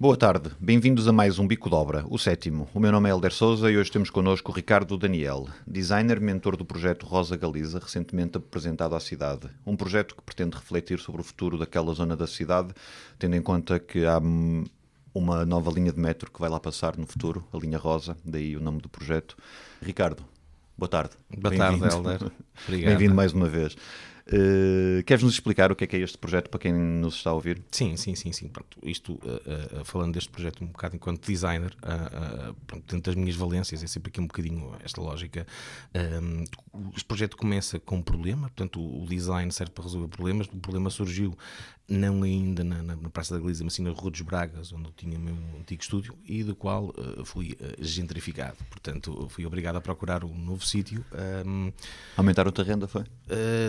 Boa tarde, bem-vindos a mais um Bico de Obra, o sétimo. O meu nome é Helder Souza e hoje temos connosco o Ricardo Daniel, designer, mentor do projeto Rosa Galiza, recentemente apresentado à cidade. Um projeto que pretende refletir sobre o futuro daquela zona da cidade, tendo em conta que há uma nova linha de metro que vai lá passar no futuro, a linha Rosa, daí o nome do projeto. Ricardo, boa tarde. Boa tarde. Helder. Obrigado. Bem-vindo mais uma vez. Uh, Queres-nos explicar o que é que é este projeto para quem nos está a ouvir? Sim, sim, sim, sim. Pronto, isto, uh, uh, falando deste projeto um bocado enquanto designer, pronto, dentro das minhas valências, é sempre aqui um bocadinho esta lógica. Este projeto começa com um problema, portanto, o design serve para resolver problemas. O problema surgiu não ainda na, na, na Praça da Galiza, mas sim na Rua dos Bragas, onde eu tinha o meu antigo estúdio e do qual fui gentrificado. Portanto, fui obrigado a procurar um novo sítio. Um, Aumentaram-te a renda, foi?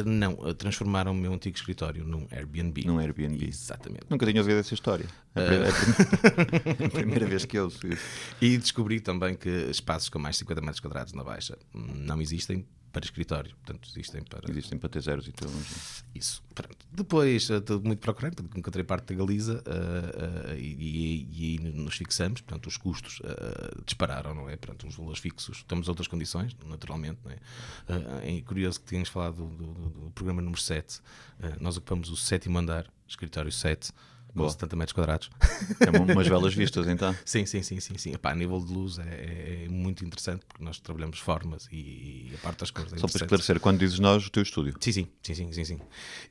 não, transformaram o meu antigo escritório num Airbnb. Num Airbnb. Exatamente. Nunca tinha ouvido essa história. É a, é é a primeira vez que eu ouço isso. E descobri também que espaços com mais de 50 metros quadrados na Baixa não existem para escritório, portanto existem para Existem para ter zeros e tudo. isso. Pronto. Depois uh, de muito procurar, portanto, encontrei parte da Galiza uh, uh, e, e, aí nos fixamos, portanto os custos dispararam, não é? Portanto, os valores fixos, temos outras condições, naturalmente, não é? é curioso que tínhamos falado do, do, do programa número 7, nós ocupamos o sétimo andar, escritório 7, com Boa. 70 metros quadrados. É uma- umas belas vistas, então. Sim, sim, sim, sim, sim. Epá, a nível de luz é, é- é muito interessante porque nós trabalhamos formas e, e a parte das cores é Só para esclarecer, quando dizes nós, o teu estúdio. Sim, sim, sim, sim, sim, sim.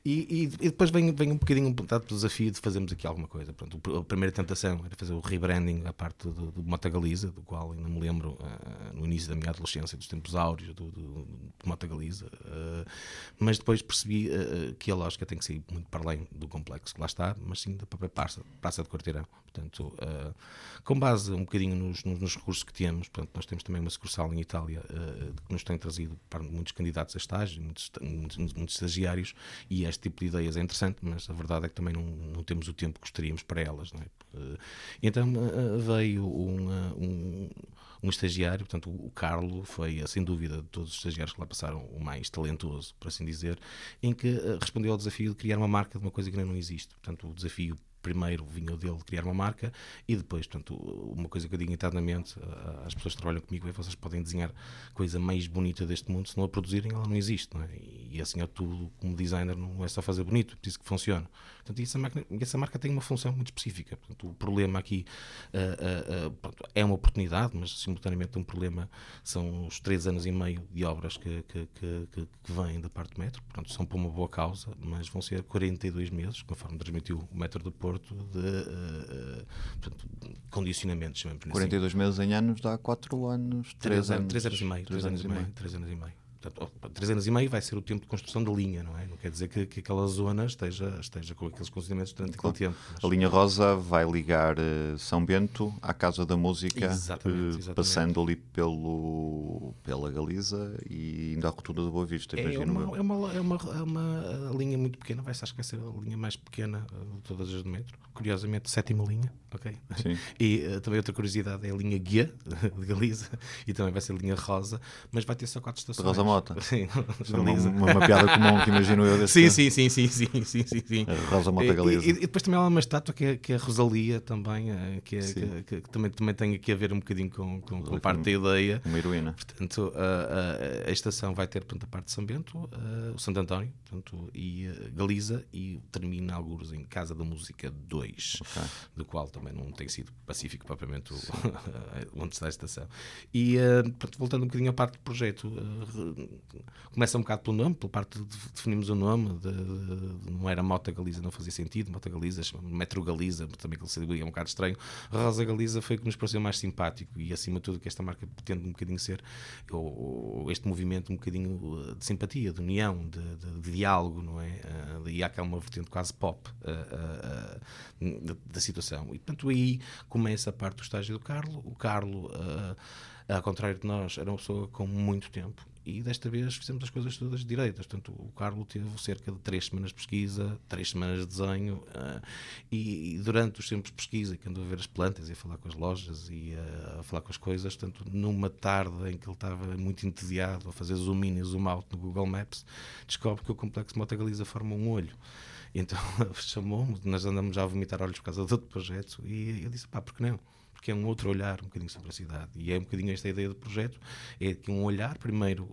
E, e- e depois vem, vem um bocadinho um dado desafio de fazermos aqui alguma coisa. Pronto, a primeira tentação era fazer o rebranding à parte do, do Mota Galiza, do qual ainda me lembro ah, no início da minha adolescência, dos tempos áureos do, do, do Mota Galiza. Ah, mas depois percebi ah, que a lógica tem que sair muito para além do complexo que lá está, mas sim da própria praça, praça de quarteirão. Portanto, ah, com base um bocadinho nos, nos- recursos que temos, portanto, nós temos também uma sucursal em Itália ah, que nos tem trazido para muitos candidatos a estágio, muitos, muitos, muitos estagiários, e este tipo de ideias é interessante, mas a verdade é que também não, não temos o tempo que gostaríamos para elas. Não é? Ah, então veio um, um estagiário, portanto, o Carlo foi, ah, sem dúvida, de todos os estagiários que lá passaram, o mais talentoso, por assim dizer, em que ah, respondeu ao desafio de criar uma marca de uma coisa que ainda não existe. Portanto, o desafio primeiro vinha dele de criar uma marca e depois, portanto, uma coisa que eu digo internamente às pessoas que trabalham comigo é vocês podem desenhar coisa mais bonita deste mundo, se não a produzirem ela não existe, não é? E assim é tudo, como designer não é só fazer bonito, é preciso que funcione. Portanto, e essa marca, e essa marca tem uma função muito específica. Portanto, o problema aqui ah, ah, pronto, é uma oportunidade, mas simultaneamente um problema são os três anos e meio de obras que, que, que, que- vêm da parte do metro, portanto, são para uma boa causa, mas vão ser 42 meses, conforme transmitiu o metro do Porto, de ah, portanto, condicionamentos, chamamos assim. 42 meses em anos dá 4 anos, 3 anos. Três anos e meio. Três anos e meio. Três anos e meio. Portanto, três anos e meio vai ser o tempo de construção da linha, não é? Não quer dizer que, que aquela zona esteja, esteja com aqueles condicionamentos durante Claro. aquele tempo. mas- A linha rosa vai ligar eh, São Bento à Casa da Música, Exatamente, eh, exatamente. passando ali pelo, pela Galiza e indo à Rotunda da Boa Vista, É imagino uma, é, uma, é, uma, é uma linha muito pequena, vai acho que vai ser a linha mais pequena uh, de todas as do metro. Curiosamente, sétima linha, ok? Sim. E uh, também outra curiosidade é a linha guia de Galiza e também vai ser a linha rosa, mas vai ter só quatro estações. Rosa Mota. Sim, é uma, uma, uma piada comum que imagino eu desse Sim, sim, sim, sim, sim, sim, sim, sim. A Rosa Mota Galiza. E, e depois também há uma estátua que é, que é a Rosalia também, eh, que, é, que, que- que também, também tem aqui a ver um bocadinho com, com, com parte da ideia. Uma heroína. Portanto, a, a- a estação vai ter portanto, a parte de São Bento, eh, o Santo António portanto, e Galiza e termina alguns em Casa da Música 2, do qual também não tem sido pacífico propriamente o, onde está a estação. E eh, portanto, voltando um bocadinho à parte do projeto, eh, re- começa um bocado pelo nome, pela parte de definimos o nome, de- de- não era Mota Galiza, não fazia sentido, Mota Galiza, Metro Galiza, também que seria um bocado estranho. Rosa Galiza foi o que nos pareceu mais simpático e acima de tudo que esta marca pretende um bocadinho ser, ou, ou este movimento um bocadinho uh, de simpatia, de união, de, de- diálogo, não é? Uh, e há cá uma vertente quase pop uh, uh, uh, da, situação. E Portanto, aí começa a parte do estágio do Carlo. O Carlo, uh, ao contrário de nós, era uma pessoa com muito tempo e desta vez fizemos as coisas todas direitas. Portanto, o Carlos teve cerca de três semanas de pesquisa, três semanas de desenho, uh, e, e, durante os tempos de pesquisa, que andou a ver as plantas e a falar com as lojas e uh, a falar com as coisas, portanto, numa tarde em que ele estava muito entediado a fazer zoom in e zoom out no Google Maps, descobre que o complexo Mota Galiza forma um olho. Então chamou-me, nós andamos já a vomitar olhos por causa de outro projeto, e eu disse: pá, por que não? porque é um outro olhar um bocadinho sobre a cidade. E é um bocadinho esta ideia do projeto, é que um olhar, primeiro,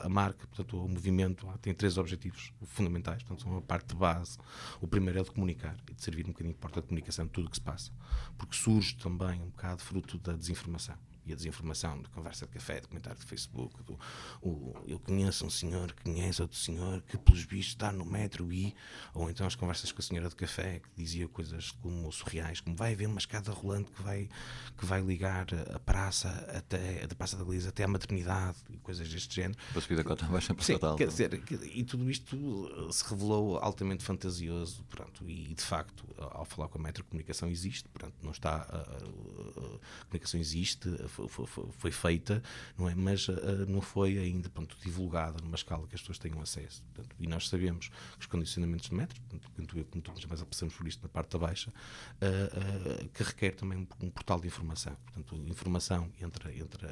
a marca, portanto, o movimento tem três objetivos fundamentais, portanto, são a parte de base. O primeiro é de comunicar e de servir um bocadinho de porta de comunicação de tudo o que se passa, porque surge também um bocado fruto da desinformação e a desinformação de conversa de café, de comentário de Facebook. Do, o, eu conheço um senhor que conhece outro senhor que, pelos bichos, está no metro e. Ou então as conversas com a senhora de café que dizia coisas como surreais, como vai haver uma escada rolante que vai, que vai ligar a praça até da Praça da Galiza até à maternidade e coisas deste género. Para subir da cota baixa para Sim, quer dizer, e tudo isto se revelou altamente fantasioso, pronto, e de facto, ao falar com a Metro, a comunicação existe, pronto, não está. A, a, a comunicação existe, foi, foi, foi, feita, não é? mas uh, não foi ainda pronto, divulgada numa escala que as pessoas tenham acesso. Portanto, e nós sabemos que os condicionamentos de portanto, tanto eu como tu, mas passamos por isto na parte da baixa, uh, uh, que requer também um, um, portal de informação. Portanto, informação entre, entre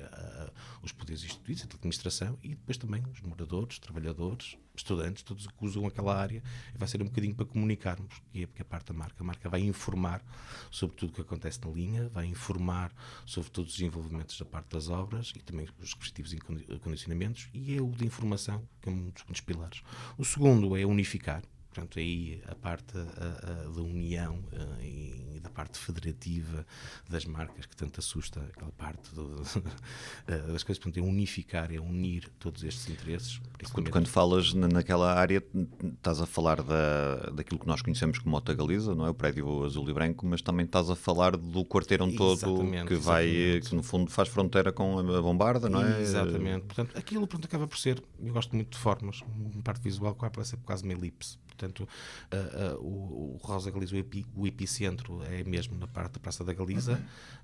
os poderes instituídos, a administração e depois também os moradores, trabalhadores, estudantes, todos que usam aquela área, vai ser um bocadinho para comunicarmos, e é porque a parte da marca. A marca vai informar sobre tudo o que acontece na linha, vai informar sobre todos os desenvolvimentos da parte das obras e também os respectivos condicionamentos, e é o de informação, que é um dos pilares. O segundo é unificar, portanto, aí a parte a, a, da união a, e da parte federativa das marcas que tanto assusta, aquela parte do, das coisas, portanto, é unificar, é unir todos estes interesses. Quando, quando falas naquela área, estás a falar da, daquilo que nós conhecemos como Mota Galiza, não é? O prédio azul e branco, mas também estás a falar do quarteirão todo exatamente, que vai, exatamente. que no fundo faz fronteira com a bombarda, não é? Exatamente. Portanto, aquilo pronto, acaba por ser, eu gosto muito de formas, uma parte visual que vai parecer quase uma elipse. Portanto, uh, uh, o, o, Rosa Galiza, o, epi, o, epicentro é mesmo na parte da Praça da Galiza,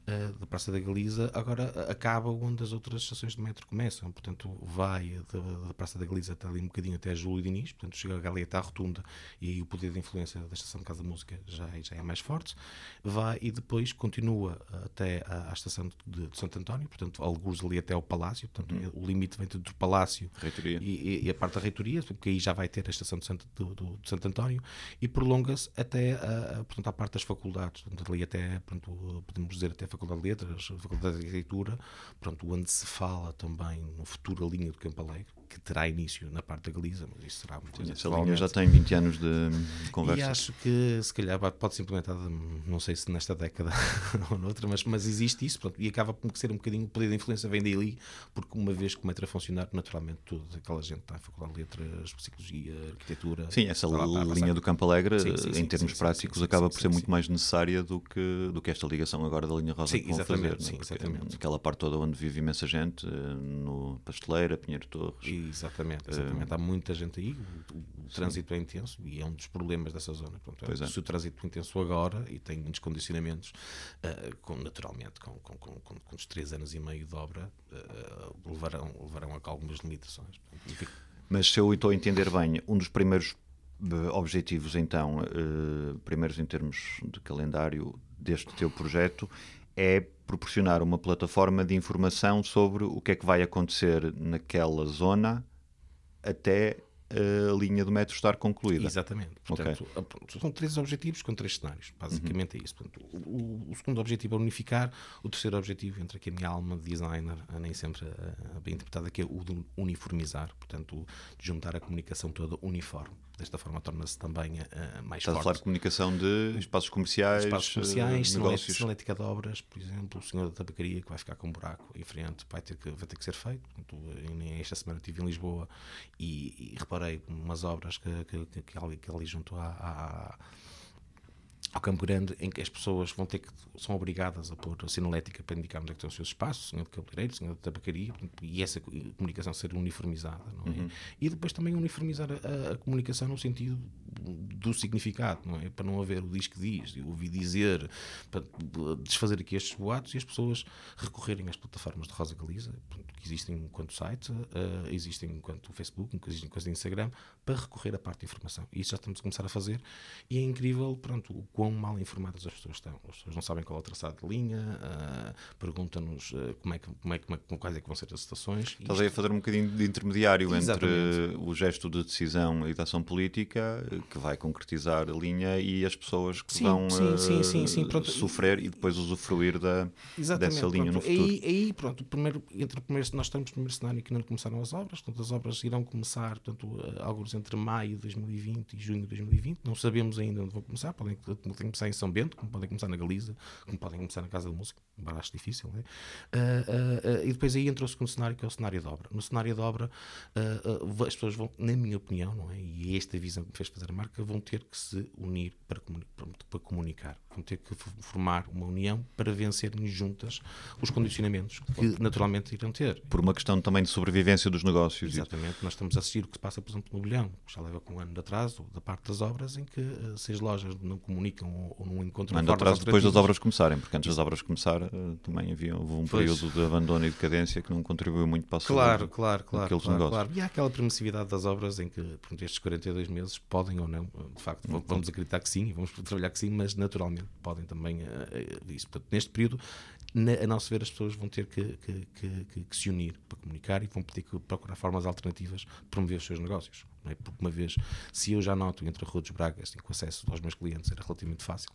uh, da Praça da Galiza, agora acaba onde as outras estações de metro começam. Portanto, vai da, da Praça da Galiza até ali um bocadinho até Júlio Diniz, portanto, chega ali até à rotunda e aí o poder de influência da Estação de Casa da Música já, é, já é mais forte. Vai e depois continua até à, à estação de, de, Santo António, portanto, alguns ali até ao Palácio, portanto, uhum. o limite vem do Palácio e, e, e, a parte da reitoria, porque aí já vai ter a estação de Santo, do, do, de Santo António e prolonga-se até a, a, portanto, à parte das faculdades, portanto, ali até, portanto, podemos dizer até a Faculdade de Letras, a Faculdade de Arquitetura, portanto, onde se fala também no futuro a linha do Campo Alegre, que terá início na parte da Galiza, mas isso será muito Essa linha já tem 20 anos de conversa. E acho que se calhar pode ser implementada, não sei se nesta década ou noutra, mas, mas existe isso, pronto, e acaba por ser um bocadinho, o poder de influência vem daí, porque uma vez que metro a funcionar, naturalmente toda aquela gente está na Faculdade de Letras, Psicologia, Arquitetura. Sim, essa linha do Campo Alegre, sim, sim, sim, em termos práticos, acaba por ser muito mais necessária do que, do que esta ligação agora da linha Rosa sim, que vão fazer. Sim, exatamente. Aquela parte toda onde vive imensa gente, eh, no Pasteleira, Pinheiro Torres. Exatamente, exatamente. Uh, Há muita gente aí, o, o trânsito é intenso e é um dos problemas dessa zona. Pronto, é, se o trânsito é intenso agora e tem muitos condicionamentos, uh, com, naturalmente, com, com, com, com, os três anos e meio de obra, uh, levarão, levarão a algumas limitações. Portanto, mas se eu estou a entender bem, um dos primeiros objetivos, então, uh, primeiros em termos de calendário deste teu projeto, é proporcionar uma plataforma de informação sobre o que é que vai acontecer naquela zona até a linha do metro estar concluída. Exatamente. Portanto, okay. são três objetivos com três cenários. Basicamente uhum. é isso. Portanto, o, o, segundo objetivo é unificar. O terceiro objetivo, entra aqui a minha alma de designer, nem sempre bem interpretada, que é o de uniformizar. Portanto, de juntar a comunicação toda uniforme desta forma torna-se também uh, mais Estás forte. a falar de comunicação de espaços comerciais, espaços comerciais, uh, negócios. Sinalética de obras, por exemplo, o senhor da tabacaria que vai ficar com um buraco em frente vai ter que, vai ter que ser feito. Esta semana estive em Lisboa e, e reparei umas obras que, que, que, que ali, que ali junto à, à ao Campo Grande, em que as pessoas vão ter que, são obrigadas a pôr a sinalética para indicar onde é que estão os seus espaços, senhor de cabeleireiro, senhor de tabacaria, e essa comunicação ser uniformizada, não é? Uhum. E depois também uniformizar a, a, comunicação no sentido do significado, não é? Para não haver o diz que diz, eu ouvi dizer, para desfazer aqui estes boatos e as pessoas recorrerem às plataformas de Rosa Galiza, que existem enquanto site, uh, existem enquanto Facebook, existem enquanto Instagram, para recorrer à parte de informação. E isso já estamos a começar a fazer e é incrível, pronto, o quão mal informadas as pessoas estão. As pessoas não sabem qual é o traçado de linha, uh, perguntam-nos uh, como é que, como é, como é, quais é que vão ser as estações. Estás aí a fazer um bocadinho de intermediário Exatamente. entre o gesto de decisão e de ação política, que vai concretizar a linha, e as pessoas que sim, vão sim, pronto. sofrer e depois usufruir da, dessa linha pronto. no futuro. Aí, aí pronto, primeiro, entre o primeiro, nós estamos no primeiro cenário que não começaram as obras, portanto, as obras irão começar, portanto, alguns entre maio de 2020 e junho de 2020, não sabemos ainda onde vão começar, podem, podem começar em São Bento, como podem começar na Galiza, como podem começar na Casa da Música, embora acho difícil? Uh, uh, uh, e depois aí entra o segundo cenário, que é o cenário de obra. No cenário de obra, as pessoas vão, na minha opinião, não é? e é esta visão que me fez fazer a marca, vão ter que se unir para, comuni para, comunicar, vão ter que formar uma união para vencerem juntas os condicionamentos que naturalmente irão ter. Por uma questão também de sobrevivência dos negócios. Exatamente, nós estamos a assistir o que se passa, por exemplo, no bilhão, que já leva com um ano de atraso, da parte das obras, em que se as lojas não comunicam ou, ou não encontram. Um ano de atraso depois das obras começarem, porque antes das obras começar também havia houve um pois. período de abandono e decadência que não contribuiu muito para a Claro, claro, claro. Claro, negócios. claro. E há aquela permissividade das obras em que por estes 42 meses podem ou não, de facto, vamos acreditar que sim, vamos trabalhar que sim, mas naturalmente podem também uh, isso. Portanto, neste período, na, a nosso ver, as pessoas vão ter que, que, que, que, se unir para comunicar e vão ter que procurar formas alternativas de promover os seus negócios. É? Porque uma vez, se eu já noto entre a Rua dos Bragas, assim, com acesso aos meus clientes era relativamente fácil,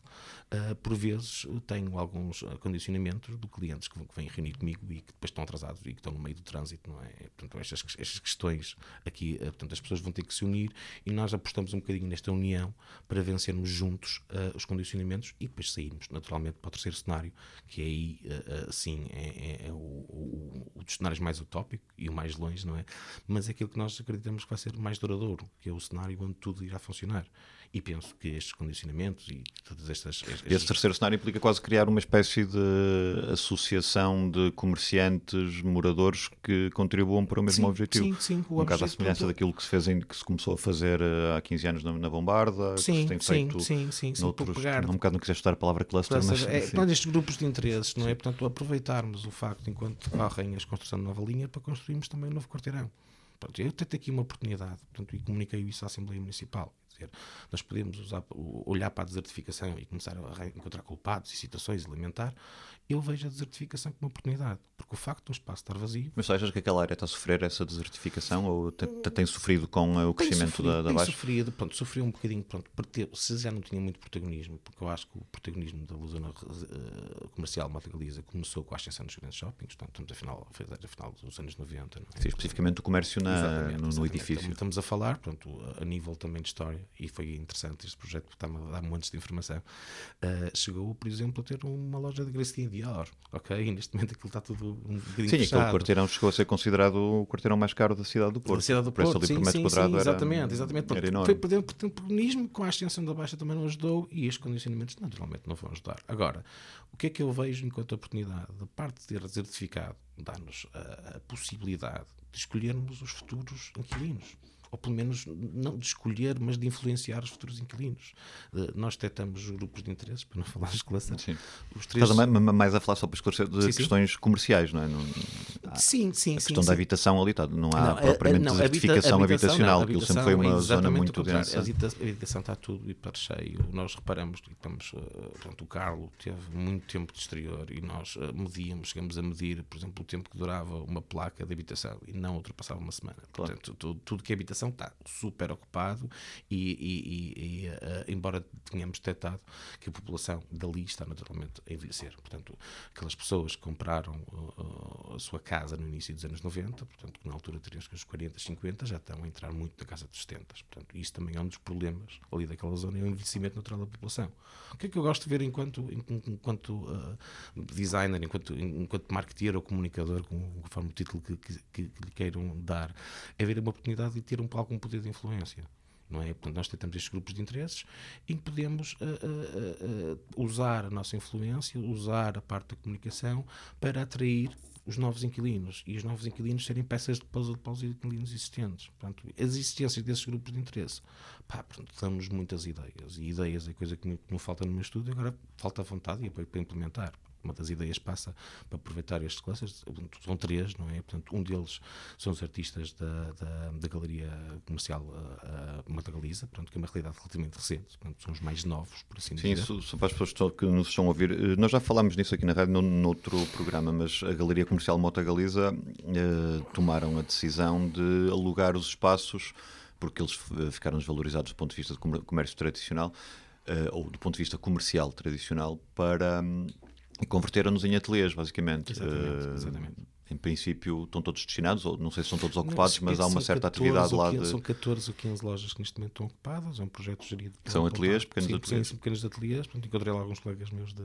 uh, por vezes tenho alguns condicionamentos de clientes que, que vêm reunir comigo e que depois estão atrasados e que estão no meio do trânsito, não é? Portanto, estas, estas questões aqui, uh, portanto, as pessoas vão ter que se unir e nós apostamos um bocadinho nesta união para vencermos juntos uh, os condicionamentos e depois sairmos naturalmente para o terceiro cenário, que é aí, sim, é, é, é o, o, o, dos cenários mais utópico e o mais longe, não é? Mas é aquilo que nós acreditamos que vai ser mais duradouro, que é o cenário onde tudo irá funcionar. E penso que estes condicionamentos e todas estas. estas... Esse terceiro cenário implica quase criar uma espécie de associação de comerciantes, moradores que contribuam para o mesmo sim, objetivo. Sim, sim. Um bocado à semelhança daquilo que se, fez em, que se começou a fazer eh, há 15 anos na, na Bombarda, sim, que se tem feito sim, sim, sim, noutros, pegar, um bocado não quiseste estar a palavra cluster, cluster mas... É, estes grupos de interesses, não é? Portanto, aproveitarmos o facto, enquanto correm as construção de nova linha, para construirmos também um novo quarteirão. Pronto, eu tenho aqui uma oportunidade, portanto, e comuniquei isso à Assembleia Municipal dizer, nós podemos usar, olhar para a desertificação e começar a encontrar culpados e situações alimentar, eu vejo a desertificação como uma oportunidade, porque o facto do espaço estar vazio. Mas tu achas que aquela área está a sofrer essa desertificação ou tem, tem sofrido com o crescimento sofrido, da, da baixa? Tem sofrido, pronto, sofreu um bocadinho, pronto, se já não tinha muito protagonismo, porque eu acho que o protagonismo da zona uh, comercial Mata Galiza começou com a ascensão dos grandes shoppings, portanto, estamos a final, a final dos anos 90. Não é? Sim, especificamente o comércio na, exatamente, no, no exatamente. edifício. Estamos a falar, pronto, a nível também de história, e foi interessante este projeto, porque está-me a dar montes de informação, uh, chegou, por exemplo, a ter uma loja de Gracinha Dior, ok? E neste momento aquilo está tudo um bocadinho Sim, fechado. aquele quarteirão chegou a ser considerado o quarteirão mais caro da cidade do Porto. Da cidade do Porto, sim, sim, quadrado sim, era, exatamente, exatamente. Era enorme. Foi perdendo protagonismo, com a ascensão da Baixa também não ajudou e estes condicionamentos naturalmente não vão ajudar. Agora, o que é que eu vejo enquanto oportunidade? Da parte de ter desertificado, dá-nos a, a possibilidade de escolhermos os futuros inquilinos ou pelo menos não de escolher, mas de influenciar os futuros inquilinos. Uh, nós detectamos grupos de interesses, para não falar de clusters. Sim. Os três... Estás mais a falar só para esclarecer de sim, questões sim. comerciais, não é? Não, há, sim, sim. A questão da habitação ali, tá, não há não, propriamente não, desertificação habita, habitacional, não, aquilo sempre foi uma é zona muito densa. A habitação está tudo e para cheio. Nós reparamos estamos, uh, portanto, o Carlo teve muito tempo de exterior e nós uh, medíamos, chegamos a medir, por exemplo, o tempo que durava uma placa de habitação e não ultrapassava uma semana. Claro. Portanto, tudo, tudo que é habitação está super ocupado e, e, e uh, embora tenhamos detectado que a população dali está naturalmente a envelhecer. Portanto, aquelas pessoas que compraram uh, a sua casa no início dos anos 90, portanto, que na altura teriam os 40, 50, já estão a entrar muito na casa dos 70. Portanto, isso também é um dos problemas ali daquela zona, é o envelhecimento natural da população. O que é que eu gosto de ver enquanto, enquanto uh, designer, enquanto, enquanto marketeer ou comunicador, conforme o título que, que, que lhe queiram dar, é ver uma oportunidade de ter um, algum poder de influência. não é? Portanto, nós tentamos estes grupos de interesses em que podemos uh, uh, usar a nossa influência, usar a parte da comunicação para atrair os novos inquilinos e os novos inquilinos serem peças de puzzle para os inquilinos existentes. Portanto, as existências desses grupos de interesse. Pá, portanto, damos muitas ideias e ideias é coisa que me falta no meu estudo e agora falta vontade para, para implementar uma das ideias passa para aproveitar estes clusters, são três, não é? Portanto, um deles são os artistas da, da, da Galeria Comercial uh, uh, Mata Galiza, portanto, que é uma realidade relativamente recente, portanto, são os mais novos, por assim Sim, dizer. Sim, para as pessoas que nos estão a ouvir, eh, nós já falámos nisso aqui na rádio, no, noutro programa, mas a Galeria Comercial Mota Galiza uh, tomaram a decisão de alugar os espaços, porque eles ficaram desvalorizados do ponto de vista de comércio tradicional, ou do ponto de vista comercial tradicional, para um, e converteram-nos em ateliês, basicamente. Exatamente, uh, exatamente. Em princípio, estão todos destinados, ou não sei se estão todos ocupados, não, mas há uma certa atividade lá 15, de. São 14 ou 15 lojas que neste momento estão ocupadas, é um projeto gerido. São ateliês, pequenos sim, ateliês. Sim, pequenos ateliês. Portanto, encontrei lá alguns colegas meus de,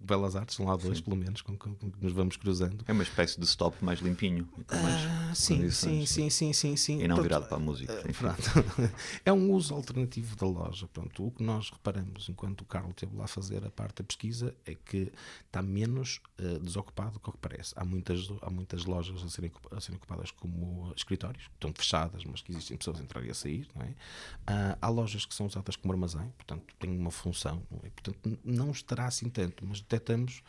Belas Artes, são lá dois, sim. pelo menos, com, que nos vamos cruzando. É uma espécie de stop mais limpinho. Mais ah, sim, sim, sim, sim, sim, sim. E não virado para a música. Uh, é um uso alternativo da loja. Pronto, o que nós reparamos enquanto o Carlos esteve lá a fazer a parte da pesquisa é que está menos uh, desocupado do que o que parece. Há muitas, há muitas lojas a serem, a serem ocupadas como escritórios, que estão fechadas, mas que existem pessoas a entrar e a sair. Não é? uh, há lojas que são usadas como armazém, portanto, têm uma função. Não é? Portanto, não estará assim tanto, mas detectamos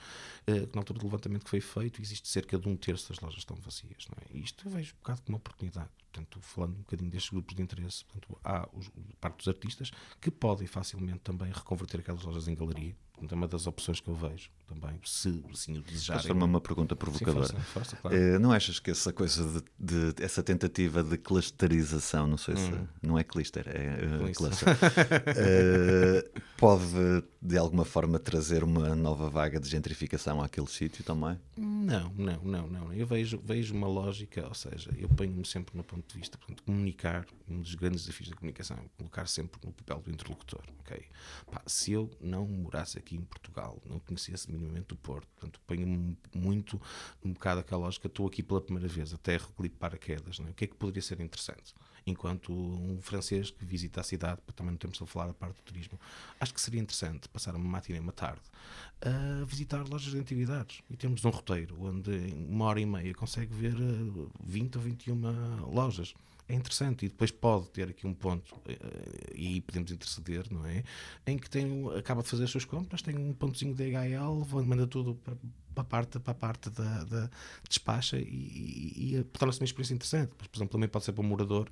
uh, que na altura do levantamento que foi feito, existe cerca de um terço das lojas estão vazias. Não é? E isto eu vejo um bocado como uma oportunidade. Portanto, falando um bocadinho destes grupos de interesse, portanto, há os, parte dos artistas que podem facilmente também reconverter aquelas lojas em galeria. Portanto, é uma das opções que eu vejo também, se assim o desejarem. Posso fazer uma pergunta provocadora? Sim, força, força, claro. uh, não achas que essa coisa de, de, essa tentativa de clusterização, não sei se Hum. não é cluster, é uh, Cluster. cluster, uh, pode de alguma forma trazer uma nova vaga de gentrificação àquele sítio também? Não, não, não, não. Eu vejo, vejo uma lógica, ou seja, eu ponho-me sempre no ponto de vista, portanto, comunicar, um dos grandes desafios da comunicação, é colocar sempre no papel do interlocutor, ok? Pá, se eu não morasse aqui em Portugal, não conhecesse minimamente o Porto, portanto, ponho-me muito um bocado aquela lógica, estou aqui pela primeira vez, até recolhi paraquedas, não é? O que é que poderia ser interessante? Enquanto um francês que visita a cidade, também não termos a falar a parte do turismo, acho que seria interessante passar uma matina e uma tarde a visitar lojas de antiguidades e temos um roteiro onde em uma hora e meia consegue ver eh, 20 ou 21 lojas. É interessante e depois pode ter aqui um ponto eh, e aí podemos interceder, não é? Em que tem, acaba de fazer as suas compras, tem um pontozinho de DHL, manda tudo para, para a parte, para a parte da, da despacha e, e, e torna-se uma experiência interessante. Mas, por exemplo, também pode ser para um morador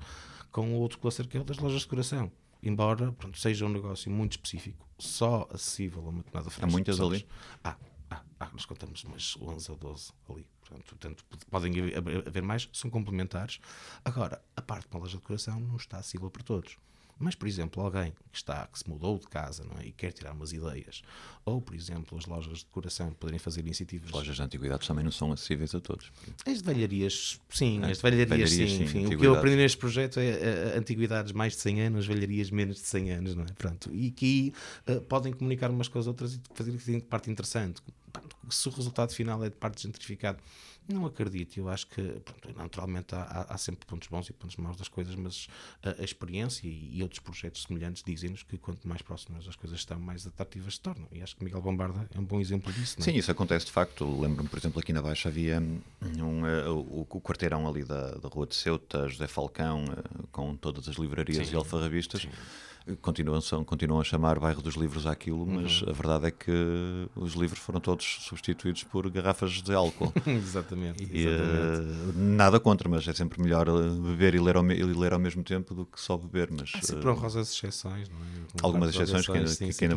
com outro cluster que é o das lojas de decoração. Embora pronto, seja um negócio muito específico, só acessível a uma determinada Há muitas ali? Há, há, há, nós contamos umas 11 ou 12 ali. Portanto, portanto, podem haver mais, são complementares. Agora, a parte de uma loja de decoração não está acessível para todos. Mas, por exemplo, alguém que está, que se mudou de casa não é? e quer tirar umas ideias, ou, por exemplo, as lojas de decoração poderem fazer iniciativas. As lojas de antiguidades também não são acessíveis a todos. As de velharias, sim, É, as de velharias, velharias, sim. o que eu aprendi neste projeto é eh, antiguidades mais de 100 anos, velharias menos de 100 anos, não é? Pronto. E que eh, podem comunicar umas com as outras e fazer parte interessante. Se o resultado final é de parte gentrificado, não acredito. Eu acho que, pronto, naturalmente, há, há- há sempre pontos bons e pontos maus das coisas, mas a, a experiência e, e outros projetos semelhantes dizem-nos que quanto mais próximas as coisas estão, mais atrativas se tornam. E acho que Miguel Bombarda é um bom exemplo disso. É? Sim, isso acontece de facto. Lembro-me, por exemplo, aqui na Baixa havia um, eh, o, o quarteirão ali da, da Rua de Ceuta, José Falcão, eh, com todas as livrarias Sim, e alfarrabistas. Continuam, são, continuam a chamar bairro dos livros àquilo, Uhum. mas a verdade é que os livros foram todos substituídos por garrafas de álcool. exatamente. E, exatamente. eh, nada contra, mas é sempre melhor eh, beber e ler, ao, me- e ler ao mesmo tempo do que só beber. Mas, Há sempre eh, honrosas exceções, não é? Com Algumas exceções que- sim, que sim, ainda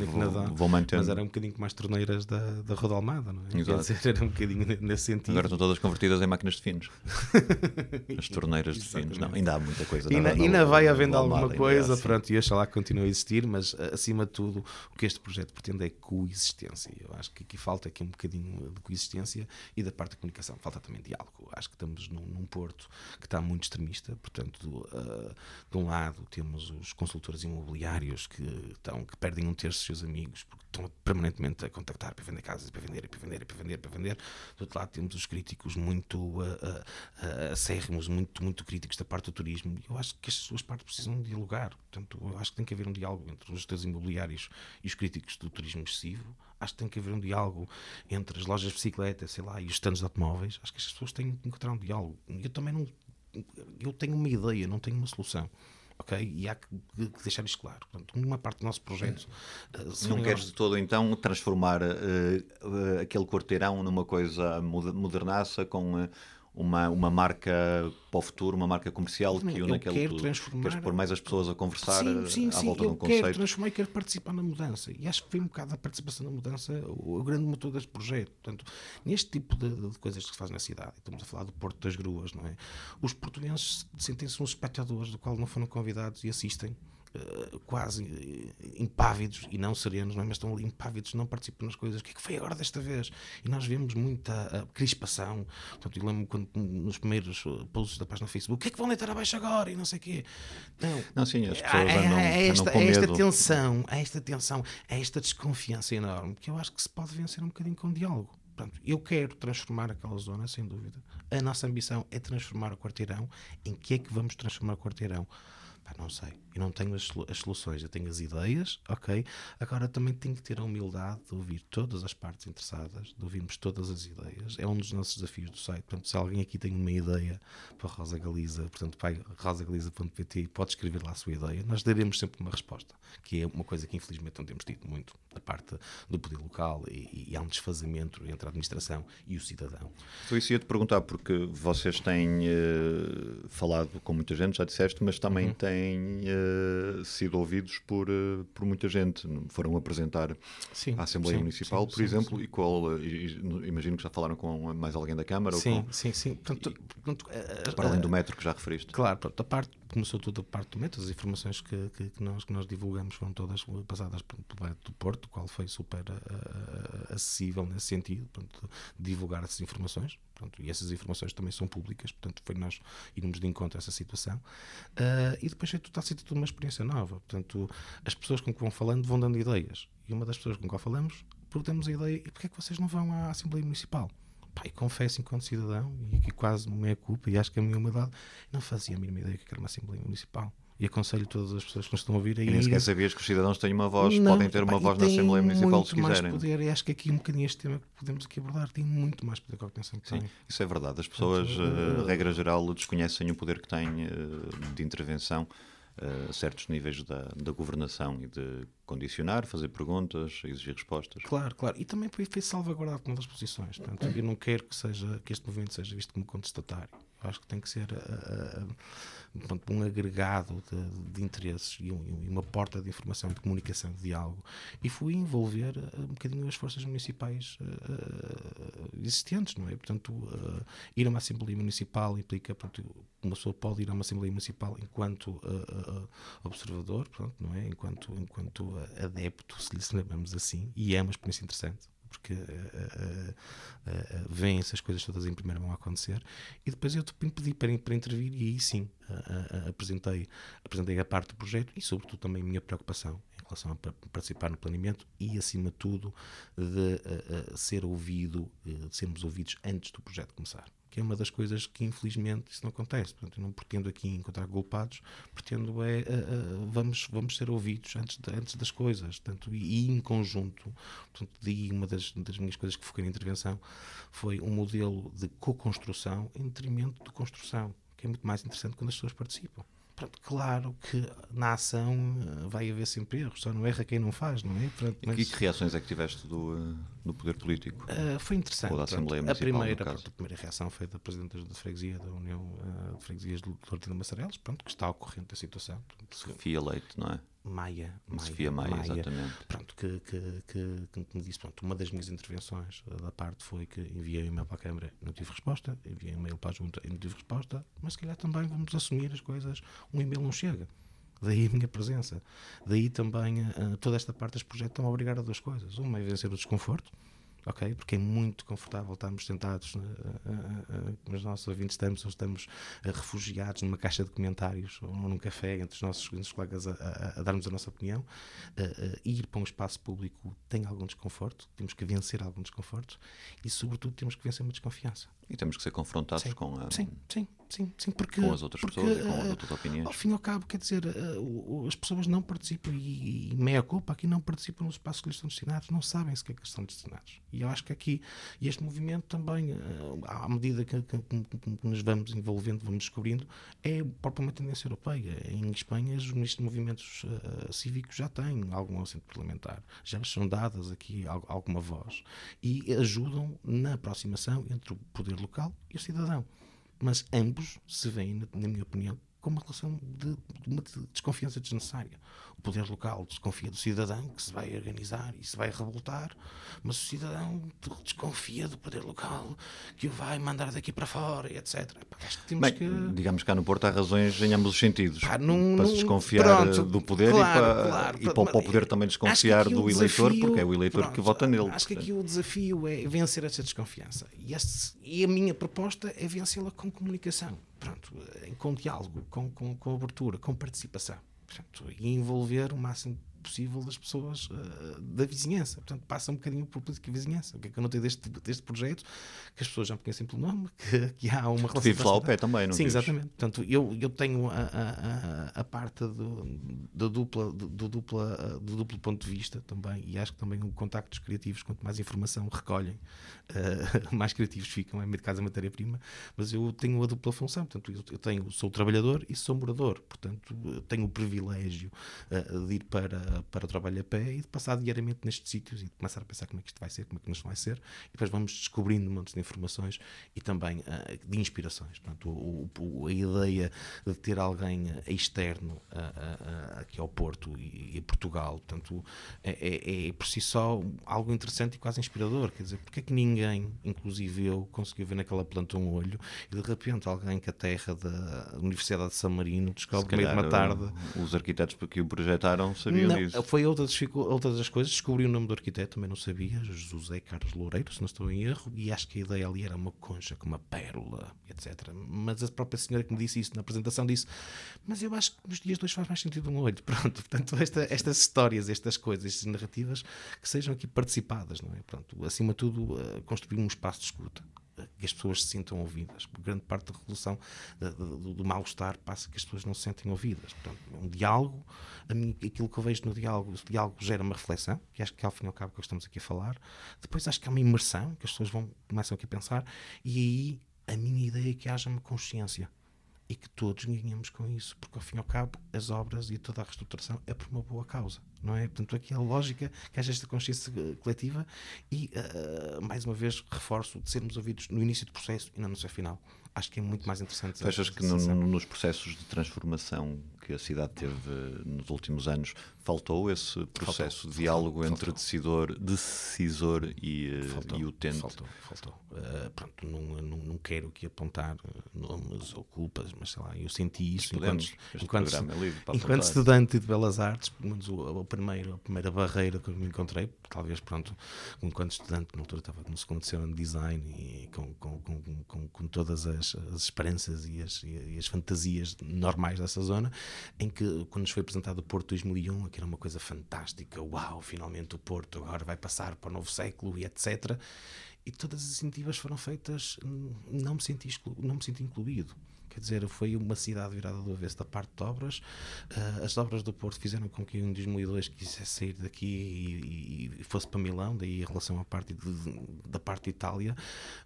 vou- mantendo. Mas era um bocadinho as torneiras da, da Rua da Almada, não é? Exato. Quer dizer, era um bocadinho nesse sentido. Agora estão todas convertidas em máquinas de finos. As torneiras de finos. Não, ainda há muita coisa. E na- ainda, vai havendo alguma coisa, pronto, e oxalá que continue a existir, mas acima de tudo, o que este projeto pretende é coexistência. Eu acho que aqui falta aqui um bocadinho de coexistência e da parte da comunicação. Falta também diálogo. Acho que estamos num, num Porto que está muito extremista, portanto, uh, de um lado temos os consultores imobiliários que, estão, que perdem um terço dos seus amigos porque estão permanentemente a contactar para vender casas, para vender, para vender, para vender, para vender. Do outro lado temos os críticos muito uh, uh, acérrimos, muito, muito críticos da parte do turismo. Eu acho que estas duas partes precisam dialogar. Portanto, eu acho que tem que haver um diálogo entre os gestores imobiliários e os críticos do turismo excessivo. Acho que tem que haver um diálogo entre as lojas de bicicleta, sei lá, e os stands de automóveis. Acho que as pessoas têm que encontrar um diálogo. Eu também não. Eu tenho uma ideia, não tenho uma solução. Ok? E há que, deixar isto claro. Portanto, uma parte do nosso projeto. Uh, não queres de todo, então, transformar uh, uh, aquele quarteirão numa coisa modernaça com uma, uma marca para o futuro, uma marca comercial que une aquele quero transformar... Queres pôr mais as pessoas a conversar sim, sim, à sim, volta de um conceito? quero transformar e quero participar na mudança. E acho que foi um bocado a participação na mudança o, o grande motor deste projeto. Portanto, neste tipo de, de, coisas que se faz na cidade, estamos a falar do Porto das Gruas, não é? Os portugueses sentem-se uns espectadores do qual não foram convidados e assistem eh, quase eh, impávidos e não serenos, não é? mas estão ali impávidos, não participam nas coisas. O que é que foi agora desta vez? E nós vemos muita crispação. Portanto, eu lembro quando nos primeiros eh, posts da página no Facebook: o que é que vão deitar abaixo agora? E não sei o quê. Não, não sim, as pessoas andam, é, esta, andam com esta medo. tensão, é esta tensão, é esta desconfiança enorme que eu acho que se pode vencer um bocadinho com diálogo. Portanto, eu quero transformar aquela zona, sem dúvida. A nossa ambição é transformar o quarteirão. Em que é que vamos transformar o quarteirão? Pá, não sei. Eu não tenho as, as, soluções, eu tenho as ideias, ok? Agora também tenho que ter a humildade de ouvir todas as partes interessadas, de ouvirmos todas as ideias. É um dos nossos desafios do site. Portanto, se alguém aqui tem uma ideia para Rosa Galiza, portanto, vai rosagaliza.pt pode escrever lá a sua ideia. Nós daremos sempre uma resposta, que é uma coisa que infelizmente não temos tido muito da parte do poder local e, e há um desfazamento entre a administração e o cidadão. Então, isso ia-te perguntar, porque vocês têm uh, falado com muita gente, já disseste, mas também uhum. têm. Uh, sido ouvidos por, uh, por muita gente. Foram apresentar sim, à Assembleia sim, Municipal, sim, por exemplo, e qual, imagino que já falaram com mais alguém da Câmara? Sim, com, sim, sim. Portanto, e, portanto, para além do metro que já referiste. Claro, portanto, a parte, começou tudo a parte do metro, as informações que, que, que nós, que nós divulgamos foram todas passadas pelo do Porto, o qual foi super acessível nesse sentido, portanto, divulgar essas informações. Pronto, e essas informações também são públicas, portanto, foi nós irmos de encontro a essa situação. Uh, e depois está a ser tudo uma experiência nova. Portanto, as pessoas com que vão falando vão dando ideias. E uma das pessoas com quem falamos, perguntamos a ideia: e porquê é que vocês não vão à Assembleia Municipal? Pai, confesso enquanto cidadão, e aqui quase não é culpa, e acho que é a minha humildade, não fazia a mínima ideia que era uma Assembleia Municipal e aconselho todas as pessoas que nos estão a ouvir a. E nem sequer sabias que os cidadãos têm uma voz, não, podem ter uma voz na Assembleia Municipal se quiserem. Mais poder, e acho que aqui um bocadinho este tema que podemos aqui abordar tem muito mais poder que a que Sim, isso é verdade. As pessoas, uh, regra geral, desconhecem o poder que têm uh, de intervenção a certos níveis da, da governação e de condicionar, fazer perguntas, exigir respostas. Claro, claro. E também foi salvaguardado com das posições. Portanto, eu não quero que, seja, que este movimento seja visto como contestatário. Eu acho que tem que ser uh, uh, um agregado de, de interesses e, um, e, uma porta de informação, de comunicação, de diálogo. E fui envolver uh, um bocadinho as forças municipais existentes, não é? Portanto, ir a uma Assembleia Municipal implica, portanto, uma pessoa pode ir a uma Assembleia Municipal enquanto observador, portanto, não é? Enquanto, enquanto adepto, se lhe chamamos assim, e é uma experiência interessante porque uh, uh, uh, vêm essas coisas todas em primeira mão acontecer. E depois eu pedi para, para intervir e aí sim apresentei, apresentei a parte do projeto e, sobretudo, também a minha preocupação relação a participar no planeamento e, acima de tudo, de ser ouvido, de sermos ouvidos antes do projeto começar que é uma das coisas que infelizmente isso não acontece. Portanto, eu não pretendo aqui encontrar culpados, pretendo é uh, uh, vamos, vamos ser ouvidos antes, de, antes das coisas. Portanto, e, e, em conjunto, portanto, daí uma das, das minhas coisas que foquei na intervenção foi um modelo de co-construção em detrimento de construção, que é muito mais interessante quando as pessoas participam. Pronto, claro que na ação eh, vai haver sempre erros, só não erra quem não faz, não é? Pronto, mas... E que reações é que tiveste do, eh, do poder político? Uh, foi interessante. Ou da Assembleia pronto, a, primeira, pronto, a primeira reação foi da Presidenta da Freguesia da União uh, de Freguesias de Lortina Massarelos, pronto, que está ao corrente da situação. Sofia Leite, não é? Maia, Maia, Sofia Maia, Maia, exatamente. Pronto, que, que, que, que, me disse, pronto, uma das minhas intervenções da parte foi que enviei um e-mail para a Câmara não tive resposta, enviei um e-mail para a Junta e não tive resposta, mas se calhar também vamos assumir as coisas, um e-mail não chega. Daí a minha presença. Daí também uh, toda esta parte dos projetos estão a obrigar a duas coisas. Uma é vencer o desconforto, ok? Porque é muito confortável estarmos sentados uh, uh, uh, nos nossos ouvintes, estamos, ou estamos refugiados numa caixa de comentários ou num café entre os nossos, nossos colegas a, a, a, darmos a nossa opinião. ir para um espaço público tem algum desconforto, temos que vencer algum desconforto e, sobretudo, temos que vencer uma desconfiança. E temos que ser confrontados sim, com, a, sim, sim, sim, sim, porque, com as outras porque, pessoas e com as outras opiniões. Ao fim e ao cabo, quer dizer, as pessoas não participam e, e meia culpa aqui não participam nos espaços que lhes estão destinados, não sabem se que é que lhes estão destinados. E eu acho que aqui, este movimento também, eh, à medida que, que, que, nos vamos envolvendo, vamos descobrindo, é própria uma tendência europeia. Em Espanha, os ministros de movimentos uh, cívicos já têm algum assento parlamentar, já lhes são dadas aqui alguma voz e ajudam na aproximação entre o poder local e o cidadão. Mas ambos se veem, na minha opinião, com uma relação de, uma desconfiança desnecessária. O poder local desconfia do cidadão que se vai organizar e se vai revoltar, mas o cidadão desconfia do poder local que o vai mandar daqui para fora etc. Acho que temos Bem, que... digamos que cá no Porto há razões em ambos os sentidos. Pá, num, para se desconfiar pronto, do poder claro, e, para, claro, e para, para, o poder também desconfiar do eleitor, desafio, porque é o eleitor pronto, que vota nele. Acho que aqui o desafio é vencer essa desconfiança. E, este, e a minha proposta é vencê-la com comunicação pronto, com diálogo, com, com, com abertura, com participação. Portanto, e envolver o máximo possível das pessoas uh, da vizinhança. Portanto, passa um bocadinho por política vizinhança. O que é que eu notei deste, deste projeto? Que as pessoas já me conhecem pelo nome, que, que há uma relação. Vives lá ao pé também, não Sim, vives? exatamente. Portanto, eu, eu tenho a, a, a parte do, do, dupla, do, do, dupla, do duplo ponto de vista também, e acho que também o contacto dos criativos, quanto mais informação recolhem, uh, mais criativos ficam, é meio de casa matéria-prima, mas eu tenho a dupla função. Portanto, eu, eu tenho, sou trabalhador e sou morador. Portanto, tenho o privilégio uh, de ir para para o trabalho a pé e de passar diariamente nestes sítios e de começar a pensar como é que isto vai ser, como é que isto vai ser, e depois vamos descobrindo montes de informações e também uh, de inspirações. Portanto, o, o, a ideia de ter alguém externo uh, uh, aqui ao Porto e, e a Portugal, portanto, é, é, é, por si só algo interessante e quase inspirador. Quer dizer, porque é que ninguém, inclusive eu, conseguiu ver naquela planta um olho e de repente alguém que a terra da Universidade de San Marino descobre meio de uma tarde. Os arquitetos que o projetaram sabiam não, disso foi outra outra das coisas. Descobri o nome do arquiteto, também não sabia, José Carlos Loureiro, se não estou em erro, e acho que a ideia ali era uma concha com uma pérola, etc. Mas a própria senhora que me disse isso na apresentação disse: Mas eu acho que nos dias dois faz mais sentido um olho. Pronto, portanto, esta, estas histórias, estas coisas, estas narrativas que sejam aqui participadas, não é? Pronto, acima de tudo, uh, construir um espaço de escuta que as pessoas se sintam ouvidas. Grande parte da revolução do, do mal-estar passa que as pessoas não se sentem ouvidas. Portanto, um diálogo, a mim, aquilo que eu vejo no diálogo, o diálogo gera uma reflexão, que acho que ao fim e ao cabo que estamos aqui a falar. Depois acho que há uma imersão, que as pessoas vão, começam aqui a pensar, e aí a minha ideia é que haja uma consciência e que todos ganhamos com isso, porque ao fim e ao cabo as obras e toda a reestruturação é por uma boa causa, não é? Portanto, aqui a lógica que haja esta consciência coletiva e, uh, mais uma vez, reforço de sermos ouvidos no início do processo e não no seu final acho que é muito mais interessante. Achas que no, nos processos de transformação que a cidade teve nos últimos anos, faltou esse processo faltou, de diálogo faltou, entre decidor, decisor e, eh, faltou, e utente? Faltou, faltou. Uh, pronto, não, não, não, quero aqui apontar eh, nomes ou culpas, mas sei lá, eu senti isso podemos, enquanto, enquanto, é enquanto estudante de Belas Artes, pelo menos o, o primeiro, a primeira barreira que eu me encontrei, talvez pronto, enquanto estudante, na altura estava no segundo ano de design e com, com, com, com, todas as as, as esperanças e as, e as, fantasias normais dessa zona, em que quando nos foi apresentado o Porto 2001, que era uma coisa fantástica, uau, finalmente o Porto agora vai passar para o novo século e etc. E todas as iniciativas foram feitas, não me senti, não me senti incluído. Quer dizer, foi uma cidade virada do avesso da parte de obras. Uh, as obras do Porto fizeram com que em 2002 quisesse sair daqui e, e, fosse para Milão, daí a relação à parte de, da parte de Itália.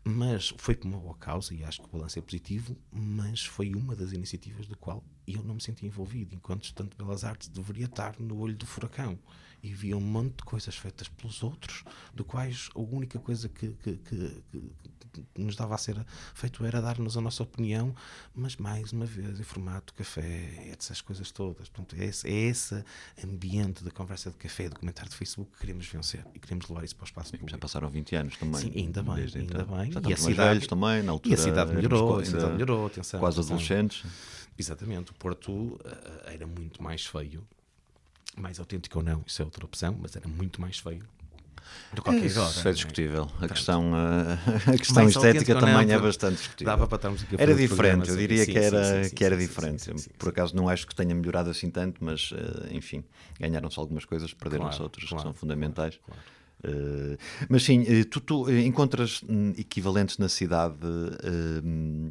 Mas foi por uma boa causa e acho que o balanço é positivo. Mas foi uma das iniciativas do qual eu não me senti envolvido, enquanto estudante de Belas Artes deveria estar no olho do furacão e via um monte de coisas feitas pelos outros, do quais a única coisa que, que, que, que nos dava a ser feito era dar-nos a nossa opinião, mas mais uma vez em formato café, essas coisas todas. Portanto, é esse, é esse ambiente da conversa de café, do comentário de Facebook que queremos vencer e queremos levar isso para o espaço público. Já passaram 20 anos também. Sim, ainda bem, ainda então. bem. Já e a cidade também, na altura. E a cidade melhorou, a cidade melhorou, atenção. Quase adolescentes. Exatamente, o Porto uh, era muito mais feio mais autêntico ou não, isso é outra opção, mas era muito mais feio De qualquer Isso é não discutível. A questão, uh, a questão Mais estética autêntico ou não, também é bastante discutível. Dava para estarmos aqui a Era diferente, eu diria que era, sim, sim, que era diferente. Por acaso não acho que tenha melhorado assim tanto, mas uh, enfim, ganharam-se algumas coisas, perderam-se Claro, outras claro, que são fundamentais. claro, Uh, mas sim, uh, tu, tu, uh, encontras hum, equivalentes na cidade hum,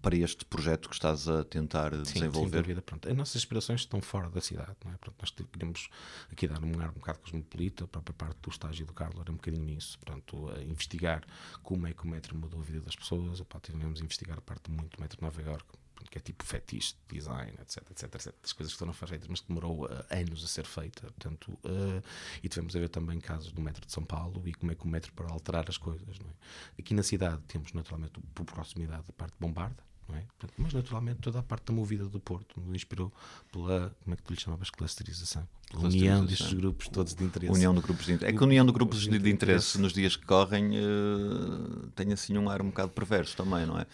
para este projeto que estás a tentar Sim, sem desenvolver? dúvida. Pronto. As nossas inspirações estão fora da cidade. Não é? Pronto, nós queremos aqui dar um ar um bocado cosmopolita. A própria parte do estágio do Carlos era um bocadinho nisso. Portanto, a investigar como é que o metro mudou a vida das pessoas. Epá, tivemos a investigar a parte muito do metro de Nova Iorque, pronto, que é tipo fetiche, design, etc, etc, etc. As coisas que foram feitas, mas que demorou uh, anos a ser feita. Portanto, uh, e tivemos a ver também casos do metro de São Paulo e como é que o metro para alterar as coisas. Não é? Aqui na cidade temos naturalmente, por proximidade, a parte de Bombarda. Não é? Portanto, mas naturalmente toda a parte da movida do Porto nos inspirou pela, como é que tu lhe chamavas, clusterização, pela união destes grupos todos de interesse. União de grupos de interesse. É que a união de grupos de, de interesse nos dias que correm eh, tem assim um ar um bocado perverso também, não é?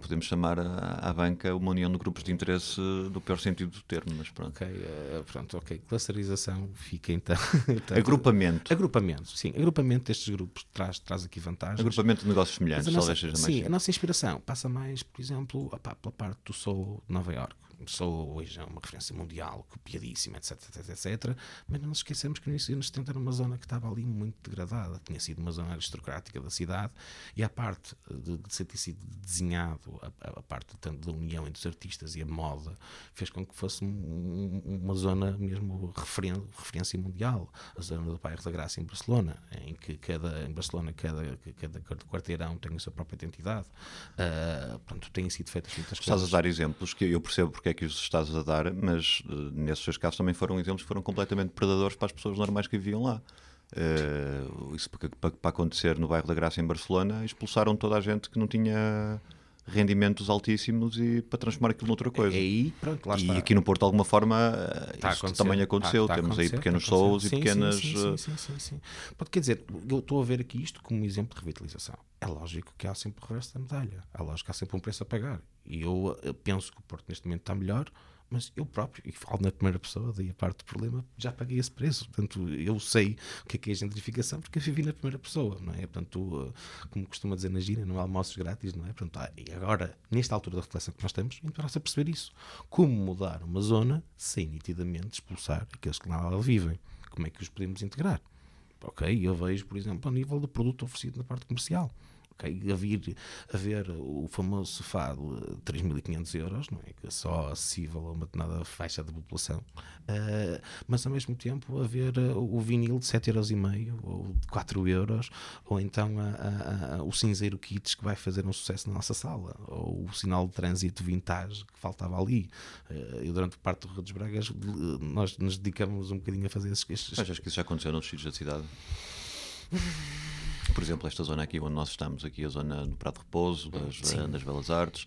Podemos chamar a, à banca uma união de grupos de interesse do pior sentido do termo, mas pronto. Ok, eh, pronto, ok. Clusterização fica então. portanto, Agrupamento. Agrupamento, sim. Agrupamento destes grupos traz, traz aqui vantagens. Agrupamento de negócios semelhantes, nossa, talvez seja mais. sim, a nossa inspiração passa mais, por exemplo, opá, pela parte do Soul de Nova Iorque. Soul hoje é uma referência mundial, copiadíssima, etc, etc, etc. Mas não nos esquecemos que no início dos anos 70 era uma zona que estava ali muito degradada. Tinha sido uma zona aristocrática da cidade e a parte de, de ser ter sido desenhado, a, a parte tanto da união entre os artistas e a moda, fez com que fosse um- um- uma zona mesmo referen referência mundial. A zona do Bairro da Graça em Barcelona, em que cada, em Barcelona cada, cada quarteirão tem a sua própria identidade. Ah, portanto, têm sido feitas muitas Estás a coisas. dar exemplos que eu percebo porque é que os estás a dar, mas eh, nesses seus casos também foram exemplos que foram completamente predadores para as pessoas normais que viviam lá. Eh, isso para, para- para acontecer no bairro da Graça em Barcelona, expulsaram toda a gente que não tinha rendimentos altíssimos e para transformar aquilo noutra coisa. É aí, pronto, lá e está. aqui no Porto, de alguma forma, Está isso também Está- aconteceu. está a Temos aí pequenos está shows e acontecer. Sim, pequenas. Sim, eh, sim, sim, sim, sim. Pode quer dizer, eu estou a ver aqui isto como um exemplo de revitalização. É lógico que há sempre o resto da medalha. É lógico que há sempre um preço a pagar. E eu eh, penso que o Porto neste momento está melhor, mas eu próprio, e falo na primeira pessoa, daí a parte do problema, já paguei esse preço. Portanto, eu sei o que é que é gentrificação porque eu vivi na primeira pessoa, não é? Portanto, eh, como costuma dizer na gira, não há almoços grátis, não é? Portanto, e agora, nesta altura da reflexão que nós estamos, interessa perceber isso. Como mudar uma zona sem nitidamente expulsar aqueles que lá vivem. Como é que os podemos integrar? Ok, eu vejo, por exemplo, a nível do produto oferecido na parte comercial. A vir a ver o famoso sofá de 3.500 euros, não é? Que é só acessível a uma determinada faixa de população, Ah, mas ao mesmo tempo a ver ah, o vinil de 7,5€ euros ou de 4 euros, ou então a- a- a- o cinzeiro kits que vai fazer um sucesso na nossa sala, ou o sinal de trânsito vintage que faltava ali. Ah, eu, durante parte do Rio dos Bragas, nós nos dedicamos um bocadinho a fazer esses, esses Achas que isso já aconteceu noutros sítios da cidade? Por exemplo, esta zona aqui onde nós estamos, aqui a zona do Prado de Repouso, das, Sim. das Belas Artes,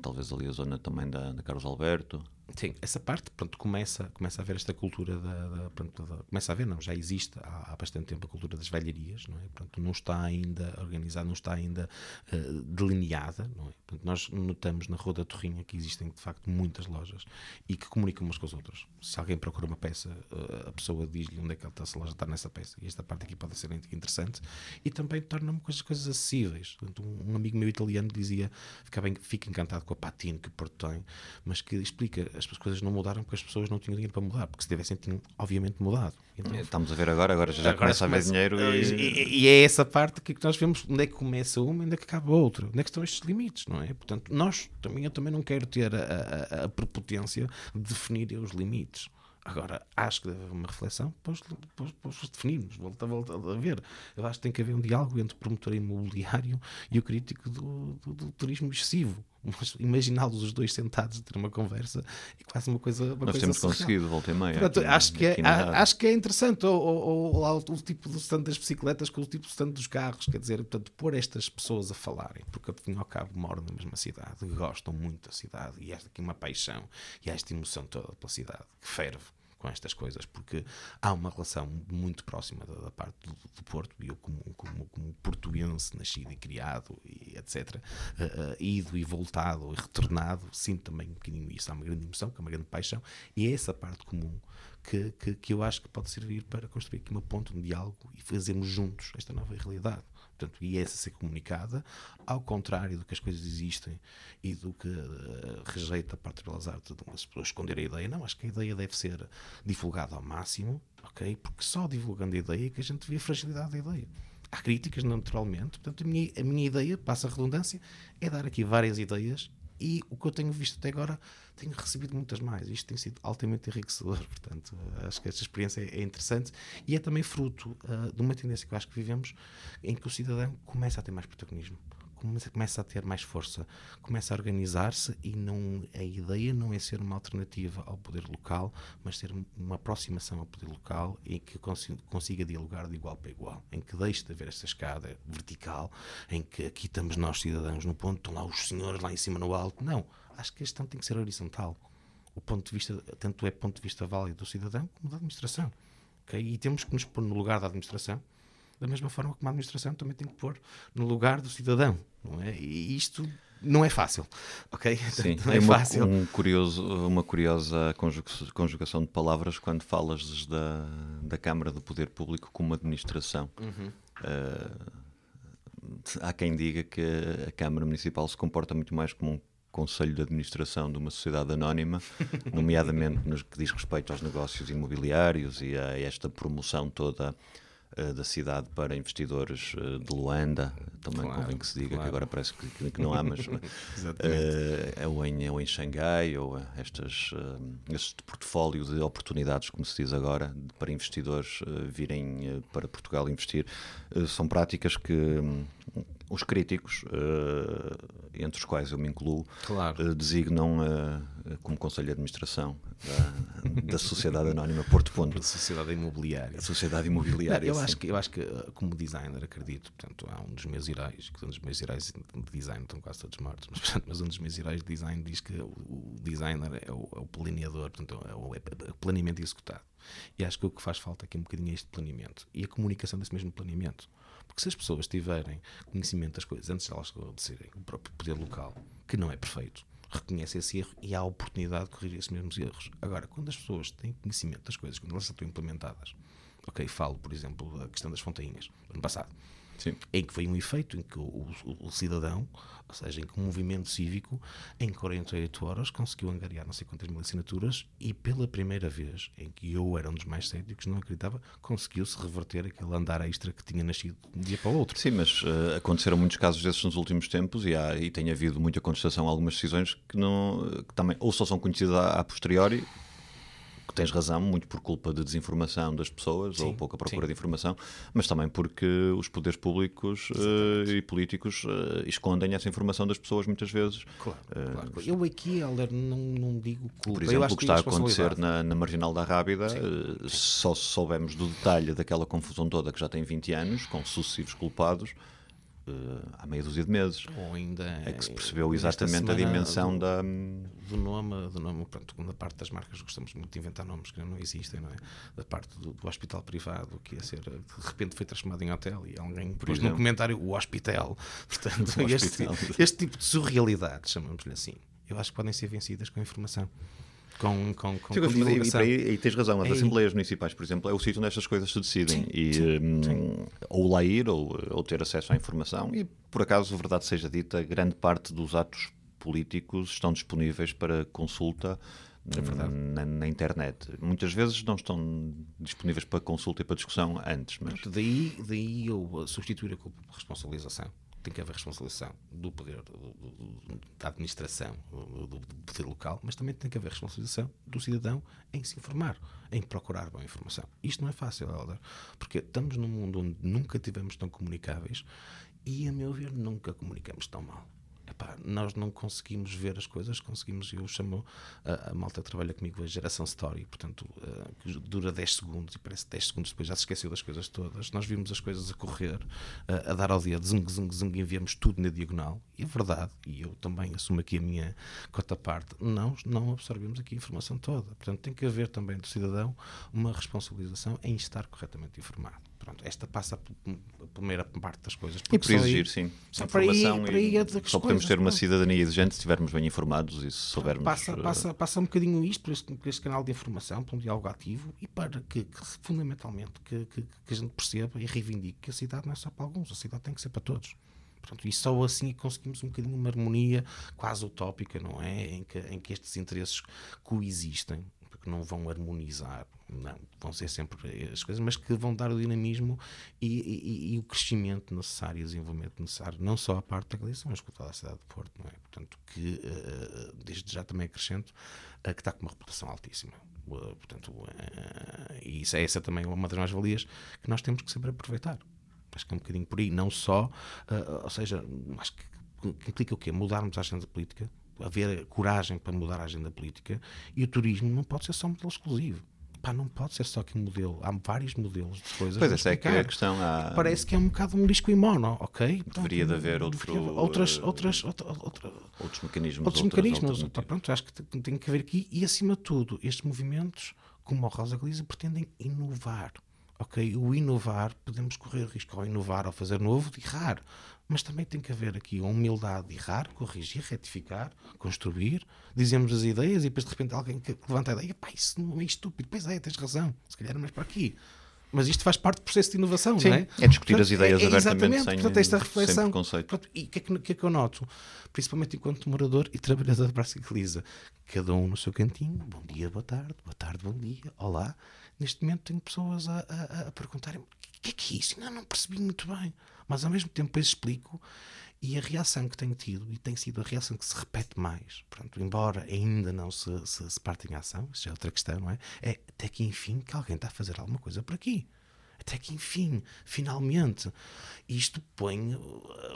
talvez ali a zona também da, da Carlos Alberto. Sim, essa parte, pronto, começa, começa a haver esta cultura da, da- pronto, da- começa a haver, não, já existe há, há bastante tempo a cultura das velharias, não é? Pronto, não está ainda organizada, não está ainda eh, delineada, não é? Portanto, nós notamos na Rua da Torrinha que existem de facto muitas lojas e que comunicam umas com as outras. Se alguém procura uma peça, eh, a pessoa diz-lhe onde é que ela se loja está nessa peça. E esta parte aqui pode ser interessante e também torna-me coisas, coisas acessíveis. Um, um amigo meu italiano dizia, fica, bem, fica encantado com a patina que o Porto tem, mas que explica, as coisas não mudaram porque as pessoas não tinham dinheiro para mudar, porque se tivessem, tinham obviamente mudado. Então, Estamos a ver agora, agora já Agora começa a haver dinheiro e... e, e é essa parte que nós vemos onde é que começa uma e onde é que acaba a outra. Onde é que estão estes limites, não é? Portanto, nós também, eu também não quero ter a, a, a prepotência de definir os limites. Agora, acho que deve haver uma reflexão para os definirmos, volta, volta a ver. Eu acho que tem que haver um diálogo entre o promotor imobiliário e o crítico do, do- do turismo excessivo. Mas imaginá-los os dois sentados a ter uma conversa é quase uma coisa. Uma Nós coisa temos surreal. conseguido, volta e meia. Portanto, aqui- acho, que é, a- acho que é interessante ou, ou, ou lá o, tipo do stand das bicicletas com o tipo do stand dos carros, quer dizer, portanto, pôr estas pessoas a falarem, porque ao fim e ao cabo moram na mesma cidade, gostam muito da cidade e há aqui uma paixão e há esta emoção toda pela cidade que ferve com estas coisas, porque há uma relação muito próxima da, da parte do, do Porto e eu como, como, como portuense nascido e criado e, etc., uh, uh, ido e voltado e retornado, sinto também um bocadinho isso. Há uma grande emoção, que é uma grande paixão, e é essa parte comum que, que, que eu acho que pode servir para construir aqui uma ponte, um diálogo e fazermos juntos esta nova realidade. Portanto, e essa ser comunicada, ao contrário do que as coisas existem e do que uh, rejeita a parte das artes de as pessoas esconder a ideia. Não, acho que a ideia deve ser divulgada ao máximo, ok? Porque só divulgando a ideia é que a gente vê a fragilidade da ideia. Há críticas, naturalmente. Portanto, a minha, a minha ideia, passa a redundância, é dar aqui várias ideias e o que eu tenho visto até agora, tenho recebido muitas mais. Isto tem sido altamente enriquecedor, portanto, acho que esta experiência é interessante e é também fruto uh, de uma tendência que eu acho que vivemos em que o cidadão começa a ter mais protagonismo começa a ter mais força, começa a organizar-se e não, a ideia não é ser uma alternativa ao poder local, mas ser uma aproximação ao poder local em que consiga dialogar de igual para igual, em que deixe de haver esta escada vertical, em que aqui estamos nós cidadãos no ponto, estão lá os senhores lá em cima no alto. Não, acho que a questão tem que ser horizontal. O ponto de vista, tanto é ponto de vista válido do cidadão como da administração. Okay? E temos que nos pôr no lugar da administração da mesma forma que uma administração também tem que pôr no lugar do cidadão, não é? E isto não é fácil, ok? Sim, não é, é uma, fácil. Um curioso, uma curiosa conjugação de palavras quando falas da, da Câmara do Poder Público como administração. Uhum. Uh, há quem diga que a Câmara Municipal se comporta muito mais como um conselho de administração de uma sociedade anónima, nomeadamente no que diz respeito aos negócios imobiliários e a esta promoção toda da cidade para investidores uh, de Luanda, também claro, convém que se diga, claro. que agora parece que, que não há, mas uh, ou, em, ou em Xangai, ou estas, este portfólio de oportunidades, como se diz agora, para investidores virem para Portugal investir, são práticas que um, os críticos, uh, entre os quais eu me incluo, claro. uh, designam uh, como Conselho de Administração da, da Sociedade Anónima Porto Ponto. A Sociedade Imobiliária. A Sociedade Imobiliária. Não, eu, acho que, eu acho que, como designer, acredito, portanto, há um dos meus heróis, que um dos meus heróis de design estão quase todos mortos, mas, portanto, mas um dos meus heróis de design diz que o, o designer é o, é o planeador, portanto, é o, é o planeamento executado. E acho que o que faz falta aqui um bocadinho é este planeamento e a comunicação desse mesmo planeamento. Porque se as pessoas tiverem conhecimento das coisas antes de elas acontecerem, o próprio poder local, que não é perfeito, reconhece esse erro e há a oportunidade de corrigir esses mesmos erros. Agora, quando as pessoas têm conhecimento das coisas, quando elas estão implementadas, ok, falo, por exemplo, da questão das fontainhas, ano passado, Sim. em que foi um efeito em que o, o, o, cidadão, ou seja, em que um movimento cívico, em 48 horas conseguiu angariar não sei quantas mil assinaturas e pela primeira vez em que eu era um dos mais céticos, não acreditava, conseguiu-se reverter aquele andar extra que tinha nascido de um dia para o outro. Sim, mas uh, aconteceram muitos casos desses nos últimos tempos e, há, e tem havido muita contestação a algumas decisões que, não, que também ou só são conhecidas a, a posteriori tens razão, muito por culpa de desinformação das pessoas sim, ou pouca procura sim. de informação, mas também porque os poderes públicos uh, e políticos uh, escondem essa informação das pessoas muitas vezes. Claro, uh, claro. Eu aqui, Helder, não, não digo culpa. Por exemplo, o que está a acontecer na, na Marginal da Rábida, só soubemos do detalhe daquela confusão toda que já tem 20 anos, com sucessivos culpados, uh, há meia dúzia de meses. Ou ainda é que se percebeu exatamente a dimensão do, da. Do nome, do nome, pronto, da parte das marcas gostamos muito de inventar nomes que não existem, não é? Da parte do, do hospital privado, que ia ser, de repente foi transformado em hotel e alguém pôs no comentário o hospital. Portanto, o este, hospital. este tipo de surrealidade, chamamos-lhe assim, eu acho que podem ser vencidas com informação com, com, com, Sim, com divulgação. E, e, e, tens razão, as é Assembleias Municipais, por exemplo, é o sítio onde estas coisas se decidem. Sim, e, sim, um, sim. Ou lá ir, ou, ou ter acesso à informação. E, por acaso, verdade seja dita, grande parte dos atos políticos estão disponíveis para consulta é na, na, internet. Muitas vezes não estão disponíveis para consulta e para discussão antes. Mas... Daí, daí eu substituir a responsabilização tem que haver responsabilização do poder, do, do, da administração, do, do, poder local, mas também tem que haver responsabilização do cidadão em se informar, em procurar boa informação. Isto não é fácil, Helder, porque estamos num mundo onde nunca tivemos tão comunicáveis e, a meu ver, nunca comunicamos tão mal. Epá, nós não conseguimos ver as coisas, conseguimos, eu chamo a, a malta que trabalha comigo a geração story, portanto, uh, que dura 10 segundos e parece 10 segundos depois já se esqueceu das coisas todas. Nós vimos as coisas a correr, uh, a dar ao dia, zung, zung, zung, e enviamos tudo na diagonal, e é verdade, e eu também assumo aqui a minha cota parte, não, não absorvemos aqui a informação toda. Portanto, tem que haver também do cidadão uma responsabilização em estar corretamente informado. Pronto, esta passa a primeira parte das coisas. E por exigir, sim. Só para aí, informação para aí e é das só podemos coisas, ter uma pronto. cidadania exigente se estivermos bem informados e se soubermos. Passa, eh, passa, passa um bocadinho isto por este, por este canal de informação, por um diálogo ativo e para que, que, fundamentalmente, que, que, que a gente perceba e reivindique que a cidade não é só para alguns, a cidade tem que ser para todos. Pronto, e só assim é conseguimos um bocadinho uma harmonia quase utópica, não é? Em que, em que estes interesses coexistem, porque não vão harmonizar, não, vão ser sempre as coisas, mas que vão dar o dinamismo e, e- e o crescimento necessário o desenvolvimento necessário, não só à parte da Galiza, mas com toda a cidade de Porto, não é? Portanto, que eh, desde já também acrescento eh, que está com uma reputação altíssima. Uh, portanto, e isso é essa também uma das mais-valias que nós temos que sempre aproveitar. Acho que é um bocadinho por aí, não só, ou seja, acho que, que implica o quê? Mudarmos a agenda política, haver coragem para mudar a agenda política e o turismo não pode ser só um modelo exclusivo. Pá, não pode ser só aqui um modelo. Há vários modelos de coisas. Pois essa é que é a questão. Há... Parece que é um bocado um disco em mono, ok? Deveria de haver outro, outras, eh, outras, outra, outra, outros mecanismos. outros mecanismos. Pá, pronto, acho que tem, que haver aqui e, acima de tudo, estes movimentos, como a Rosa Galiza, pretendem inovar. Ok? O inovar, podemos correr o risco ao inovar, ao fazer novo, de errar. Mas também tem que haver aqui a humildade de errar, corrigir, retificar, construir. Dizemos as ideias e depois de repente alguém que levanta a ideia, pá, isso não é estúpido. Pois é, tens razão. Se calhar é mais para aqui. Mas isto faz parte do processo de inovação, Sim, não é? é discutir as ideias abertamente, Exatamente, sem- portanto, esta reflexão. Pronto, e o que, é que, que é que eu noto? Principalmente enquanto morador e trabalhador da Praça Galiza. Cada um no seu cantinho. Bom dia, boa tarde. Boa tarde, bom dia. Olá. Neste momento tenho pessoas a, a, a perguntarem o que é que é isso? Não, não percebi muito bem. Mas ao mesmo tempo depois explico e a reação que tenho tido, e tem sido a reação que se repete mais, pronto, embora ainda não se, se, se parte em ação, isso é outra questão, não é? É até que enfim que alguém está a fazer alguma coisa por aqui. Até que enfim, finalmente, isto põe uh,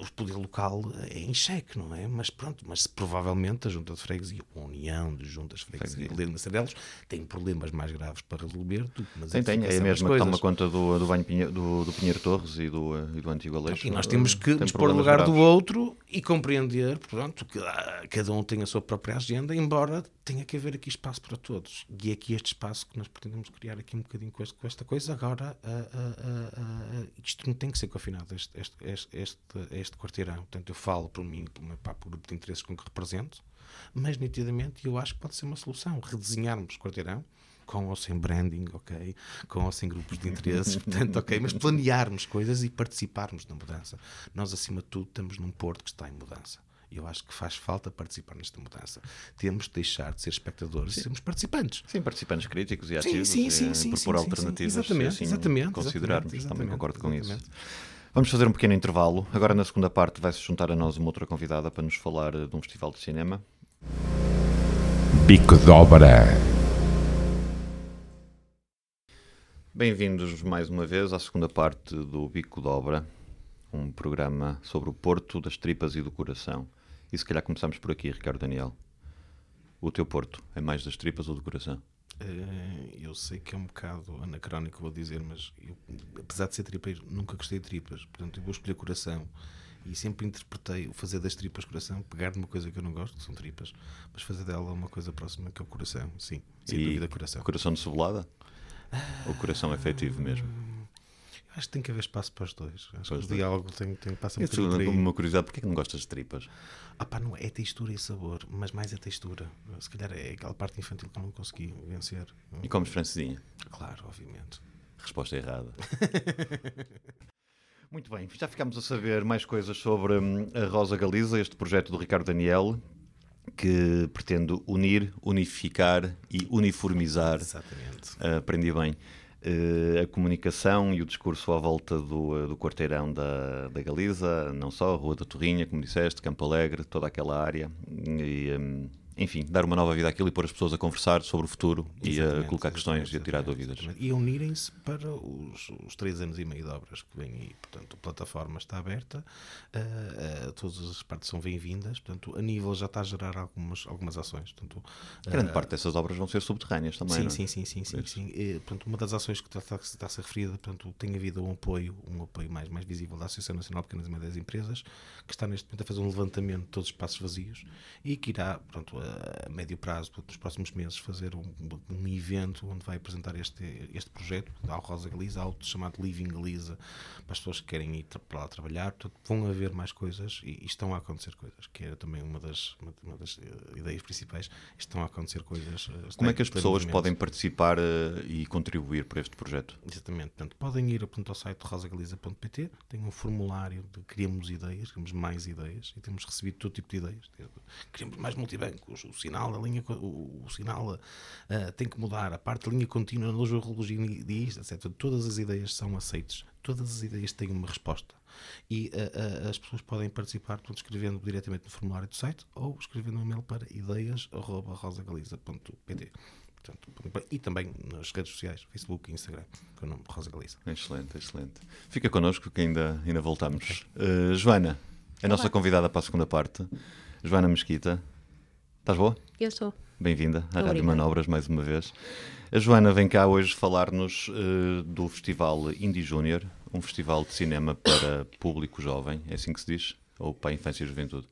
o poder local em xeque, não é? Mas pronto, mas provavelmente a Junta de Freguesia, a União de Juntas de Freguesia de Nassarelos, tem problemas mais graves para resolver do que nas Tem, tem, é a mesma que toma conta do, do, Banho Pinhe- do, do Pinheiro Torres e do, eh, e do Antigo Aleixo. E nós temos que Tem nos pôr no problemas lugar do graves. outro e compreender, pronto, que ah, cada um tem a sua própria agenda, embora tenha que haver aqui espaço para todos. E é aqui este espaço que nós pretendemos criar aqui um bocadinho com, este- com esta coisa. Agora, ah, ah, ah, isto não tem que ser confinado este, este, este, este, este quarteirão. Portanto, eu falo por mim, pelo meu pá, por grupo de interesses com que represento, mas nitidamente eu acho que pode ser uma solução. Redesenharmos o quarteirão, com ou sem branding, ok? Com ou sem grupos de interesses, portanto, ok? Mas planearmos coisas e participarmos na mudança. Nós, acima de tudo, estamos num Porto que está em mudança. E eu acho que faz falta participar nesta mudança. Temos de deixar de ser espectadores e sermos participantes. Sim, participantes críticos e Sim, ativos. sim, sim, eh, sim, propor sim, sim, alternativas. sim. Exatamente, assim, exatamente, Considerarmos, exatamente, também concordo com exatamente. isso. Vamos fazer um pequeno intervalo. Agora, na segunda parte, vai-se juntar a nós uma outra convidada para nos falar eh, de um festival de cinema. Bico de Obra. Bem-vindos mais uma vez à segunda parte do Bico de Obra, um programa sobre o Porto, das tripas e do coração. E se calhar começamos por aqui, Ricardo Daniel. O teu Porto é mais das tripas ou do coração? Eh, eu sei que é um bocado anacrónico, vou dizer, mas eu, apesar de ser tripeiro, nunca gostei de tripas. Portanto, eu vou escolher coração. E sempre interpretei o fazer das tripas coração, pegar numa coisa que eu não gosto, que são tripas, mas fazer dela uma coisa próxima que é o coração. Sim, sem e dúvida, coração. coração de cebolada? Ou coração efetivo mesmo? Acho que tem que haver espaço para os dois. Acho Pois que o diálogo tem, tem, passa bocadinho por aí. uma curiosidade, porquê que não gostas de tripas? Ah pá, não é textura e sabor, mas mais a textura. Se calhar é aquela parte infantil que eu não consegui vencer. E comes francesinha? Claro, obviamente. Resposta errada. Muito bem, já ficámos a saber mais coisas sobre hum, a Rosa Galiza, este projeto do Ricardo Daniel, que pretende unir, unificar e uniformizar Exatamente. Uh, aprendi bem. Uh, a comunicação e o discurso à volta do, uh, do quarteirão da, da Galiza, não só, a Rua da Torrinha, como disseste, Campo Alegre, toda aquela área. E, um, enfim, dar uma nova vida àquilo e pôr as pessoas a conversar sobre o futuro e a Exatamente, colocar questões e a exatamente, tirar exatamente, dúvidas. exatamente. E unirem-se para os, os três anos e meio de obras que vêm aí. Portanto, a plataforma está aberta, uh, uh, todas as partes são bem-vindas. Portanto, a nível já está a gerar algumas, algumas ações. Portanto, Grande uh, parte dessas obras vão ser subterrâneas também. Sim, não é? sim, sim, sim, sim, sim. E, portanto, uma das ações que está, está a ser referida, portanto, tem havido um apoio, um apoio mais, mais visível da Associação Nacional de Pequenas e Médias Empresas, que está neste momento a fazer um levantamento de todos os espaços vazios e que irá, pronto, a médio prazo, nos próximos meses, fazer um, um evento onde vai apresentar este, este projeto ao Rosa Galiza, ao chamado Living Galiza, para as pessoas que querem ir para lá trabalhar. Portanto, vão haver mais coisas e, e, estão a acontecer coisas, que era também uma das, uma, uma das uh, ideias principais. Estão a acontecer coisas. Uh, Como é que as pessoas podem participar uh, e contribuir para este projeto? Exatamente. Portanto, podem ir portanto, ao site rosagaliza.pt, tem um formulário de criamos ideias, queremos mais ideias e temos recebido todo tipo de ideias. Queremos mais o sinal, a linha, o, o sinal uh, tem que mudar, a parte de linha contínua na logologia diz, etc. Todas as ideias são aceitas, todas as ideias têm uma resposta. E uh, uh, as pessoas podem participar portanto, escrevendo diretamente no formulário do site ou escrevendo um e-mail para ideias.rosagaliza.pt. e também nas redes sociais, Facebook e Instagram, com o nome Rosa Galiza. Excelente, excelente. Fica connosco que ainda, ainda voltamos. Uh, Joana, a nossa convidada para a segunda parte. Joana Mesquita, estás boa? Eu sou. Bem-vinda à Rádio Manobras mais uma vez. A Joana vem cá hoje falar-nos uh, do Festival Indie Júnior, um festival de cinema para público jovem, é assim que se diz? Ou para a infância e juventude?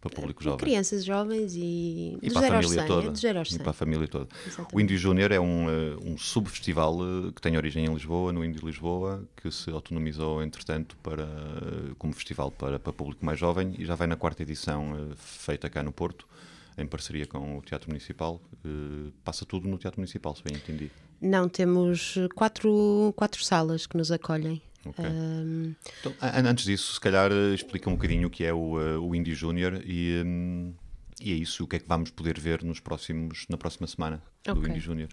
Para público jovem. Crianças jovens e, e para a família toda. e para a família toda. Exatamente. O Indie Júnior é um, uh, um subfestival uh, que tem origem em Lisboa, no Indie Lisboa, que se autonomizou, entretanto, para, como festival para, para público mais jovem e já vai na quarta edição feita cá no Porto em parceria com o Teatro Municipal. Uh, passa tudo no Teatro Municipal, se bem entendi. Não, temos quatro, quatro salas que nos acolhem. Okay. Um... Então, antes disso, se calhar eh, explica um bocadinho o que é o, uh, o Indie Júnior e, um, e é isso, o que é que vamos poder ver nos próximos, na próxima semana do okay. Indie Júnior.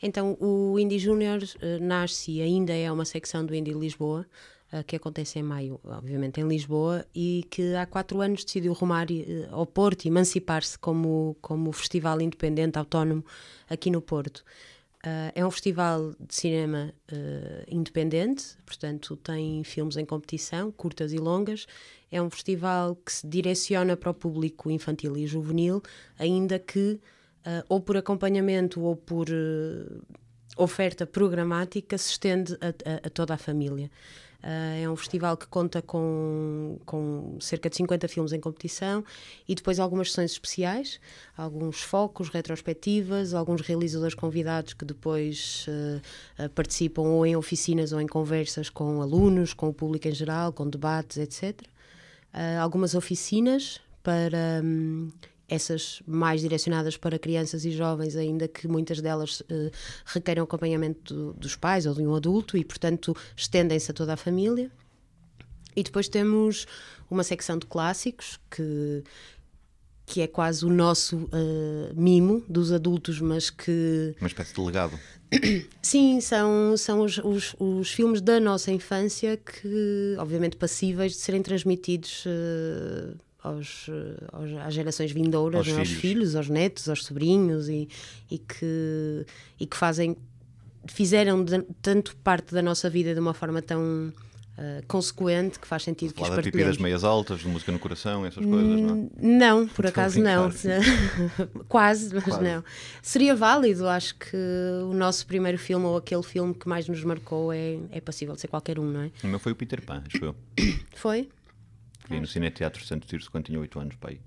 Então, o Indie Júnior uh, nasce e ainda é uma secção do Indie Lisboa, uh, que acontece em maio, obviamente em Lisboa, e que há quatro anos decidiu rumar uh, ao Porto, emancipar-se como, como festival independente, autónomo, aqui no Porto. Uh, é um festival de cinema uh, independente, portanto, tem filmes em competição, curtas e longas. É um festival que se direciona para o público infantil e juvenil, ainda que, uh, ou por acompanhamento ou por oferta programática, se estende a, a, a toda a família. Uh, é um festival que conta com, com cerca de 50 filmes em competição e depois algumas sessões especiais, alguns focos, retrospectivas, alguns realizadores convidados que depois uh, participam ou em oficinas ou em conversas com alunos, com o público em geral, com debates, etc. algumas oficinas para. Um, essas mais direcionadas para crianças e jovens, ainda que muitas delas uh, requeiram acompanhamento do, dos pais ou de um adulto e, portanto, estendem-se a toda a família. E depois temos uma secção de clássicos que que é quase o nosso uh, mimo dos adultos, mas que. Uma espécie de legado. Sim, são, são os, os, os, filmes da nossa infância que, obviamente, passíveis de serem transmitidos uh, aos, aos, às gerações vindouras, aos, né? filhos. aos, filhos. aos netos, aos sobrinhos e, e, que, e que fazem fizeram de, tanto parte da nossa vida de uma forma tão uh, consequente que faz sentido Falar que os partilhemos. das meias altas, de música no coração, essas coisas, não? Não, por acaso não. Quase, mas Quase. não. Seria válido, acho que o nosso primeiro filme ou aquele filme que mais nos marcou é, é passível de ser qualquer um, não é? O meu foi o Peter Pan, acho eu. Foi? Vi no Cine Teatro Santo Tirso quando tinha 8 anos, pai.